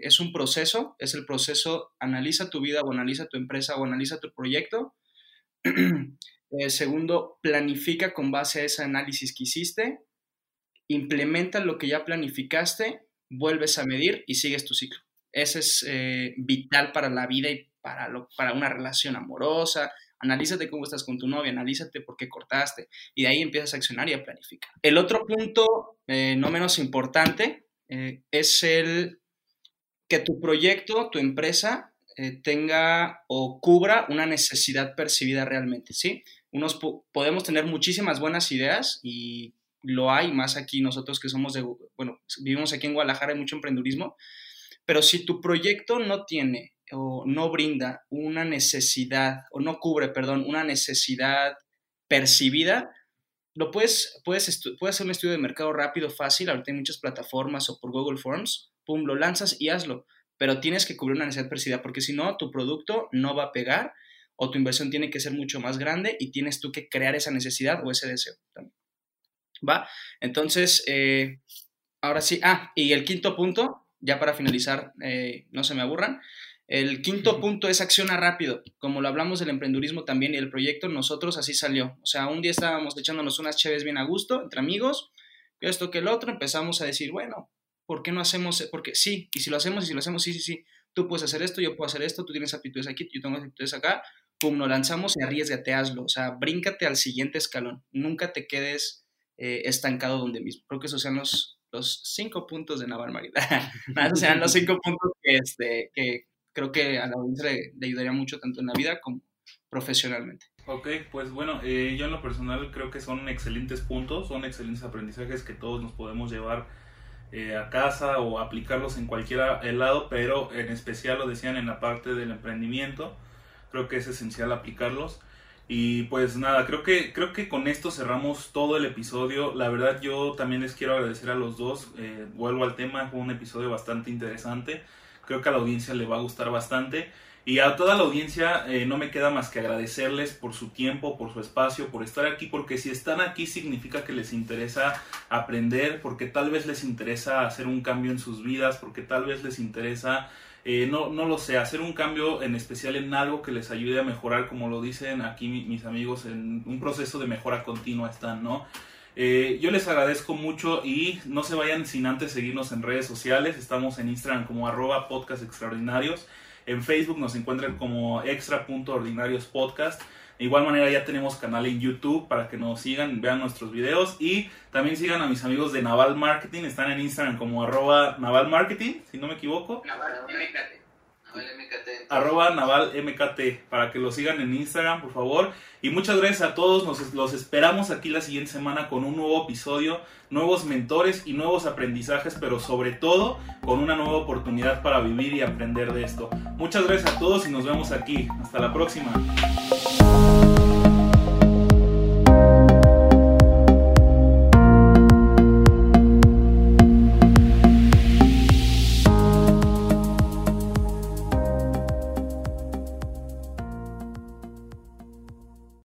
es un proceso, es el proceso, analiza tu vida o analiza tu empresa o analiza tu proyecto. <clears throat> Eh, segundo, planifica con base a ese análisis que hiciste, implementa lo que ya planificaste, vuelves a medir y sigues tu ciclo. Ese es eh, vital para la vida y para, lo, para una relación amorosa. Analízate cómo estás con tu novia, analízate por qué cortaste y de ahí empiezas a accionar y a planificar. El otro punto, eh, no menos importante, es el que tu proyecto, tu empresa, eh, tenga o cubra una necesidad percibida realmente, ¿sí? Unos podemos tener muchísimas buenas ideas y lo hay más aquí nosotros que somos de, bueno, vivimos aquí en Guadalajara, hay mucho emprendurismo, pero si tu proyecto no tiene o no brinda una necesidad, o no cubre, perdón, una necesidad percibida, lo puedes, puedes, puedes hacer un estudio de mercado rápido, fácil, ahorita hay muchas plataformas o por Google Forms, pum, lo lanzas y hazlo. Pero tienes que cubrir una necesidad percibida, porque si no, tu producto no va a pegar o tu inversión tiene que ser mucho más grande y tienes tú que crear esa necesidad o ese deseo también. ¿Va? Entonces, eh, ahora sí. Ah, y el quinto punto, ya para finalizar, eh, no se me aburran. El quinto punto es acciona rápido. Como lo hablamos del emprendurismo también y el proyecto, nosotros así salió. O sea, un día estábamos echándonos unas cheves bien a gusto entre amigos, esto que el otro, empezamos a decir, bueno, ¿por qué no hacemos? Porque sí, y si lo hacemos, y si lo hacemos, sí, sí, sí, tú puedes hacer esto, yo puedo hacer esto, tú tienes aptitudes aquí, yo tengo aptitudes acá, pum, nos lanzamos y arriesgate, hazlo, o sea, bríncate al siguiente escalón, nunca te quedes eh, estancado donde mismo. Creo que esos sean los, los cinco puntos de Naval Marita. <laughs> esos sean los cinco puntos que, este, que creo que a la audiencia le, ayudaría mucho tanto en la vida como profesionalmente. Ok, pues bueno, eh, yo en lo personal creo que son excelentes puntos, son excelentes aprendizajes que todos nos podemos llevar eh, a casa o aplicarlos en cualquier lado, pero en especial lo decían en la parte del emprendimiento. Creo que es esencial aplicarlos. Y pues nada, creo que, creo que con esto cerramos todo el episodio. La verdad yo también les quiero agradecer a los dos. Eh, vuelvo al tema, fue un episodio bastante interesante. Creo que a la audiencia le va a gustar bastante. Y a toda la audiencia eh, no me queda más que agradecerles por su tiempo, por su espacio, por estar aquí, porque si están aquí significa que les interesa aprender, porque tal vez les interesa hacer un cambio en sus vidas, porque tal vez les interesa, eh, no, no lo sé, hacer un cambio en especial en algo que les ayude a mejorar, como lo dicen aquí mis amigos, en un proceso de mejora continua están, ¿no? Eh, yo les agradezco mucho y no se vayan sin antes seguirnos en redes sociales. Estamos en Instagram como arroba podcast extraordinarios. En Facebook nos encuentran como extra.ordinariospodcast. De igual manera ya tenemos canal en YouTube para que nos sigan, vean nuestros videos y también sigan a mis amigos de Naval Marketing. Están en Instagram como arroba Naval Marketing, si no me equivoco. Naval Arroba Naval MKT, para que lo sigan en Instagram, por favor. Y muchas gracias a todos, nos los esperamos aquí la siguiente semana con un nuevo episodio, nuevos mentores y nuevos aprendizajes, pero sobre todo con una nueva oportunidad para vivir y aprender de esto. Muchas gracias a todos y nos vemos aquí. Hasta la próxima.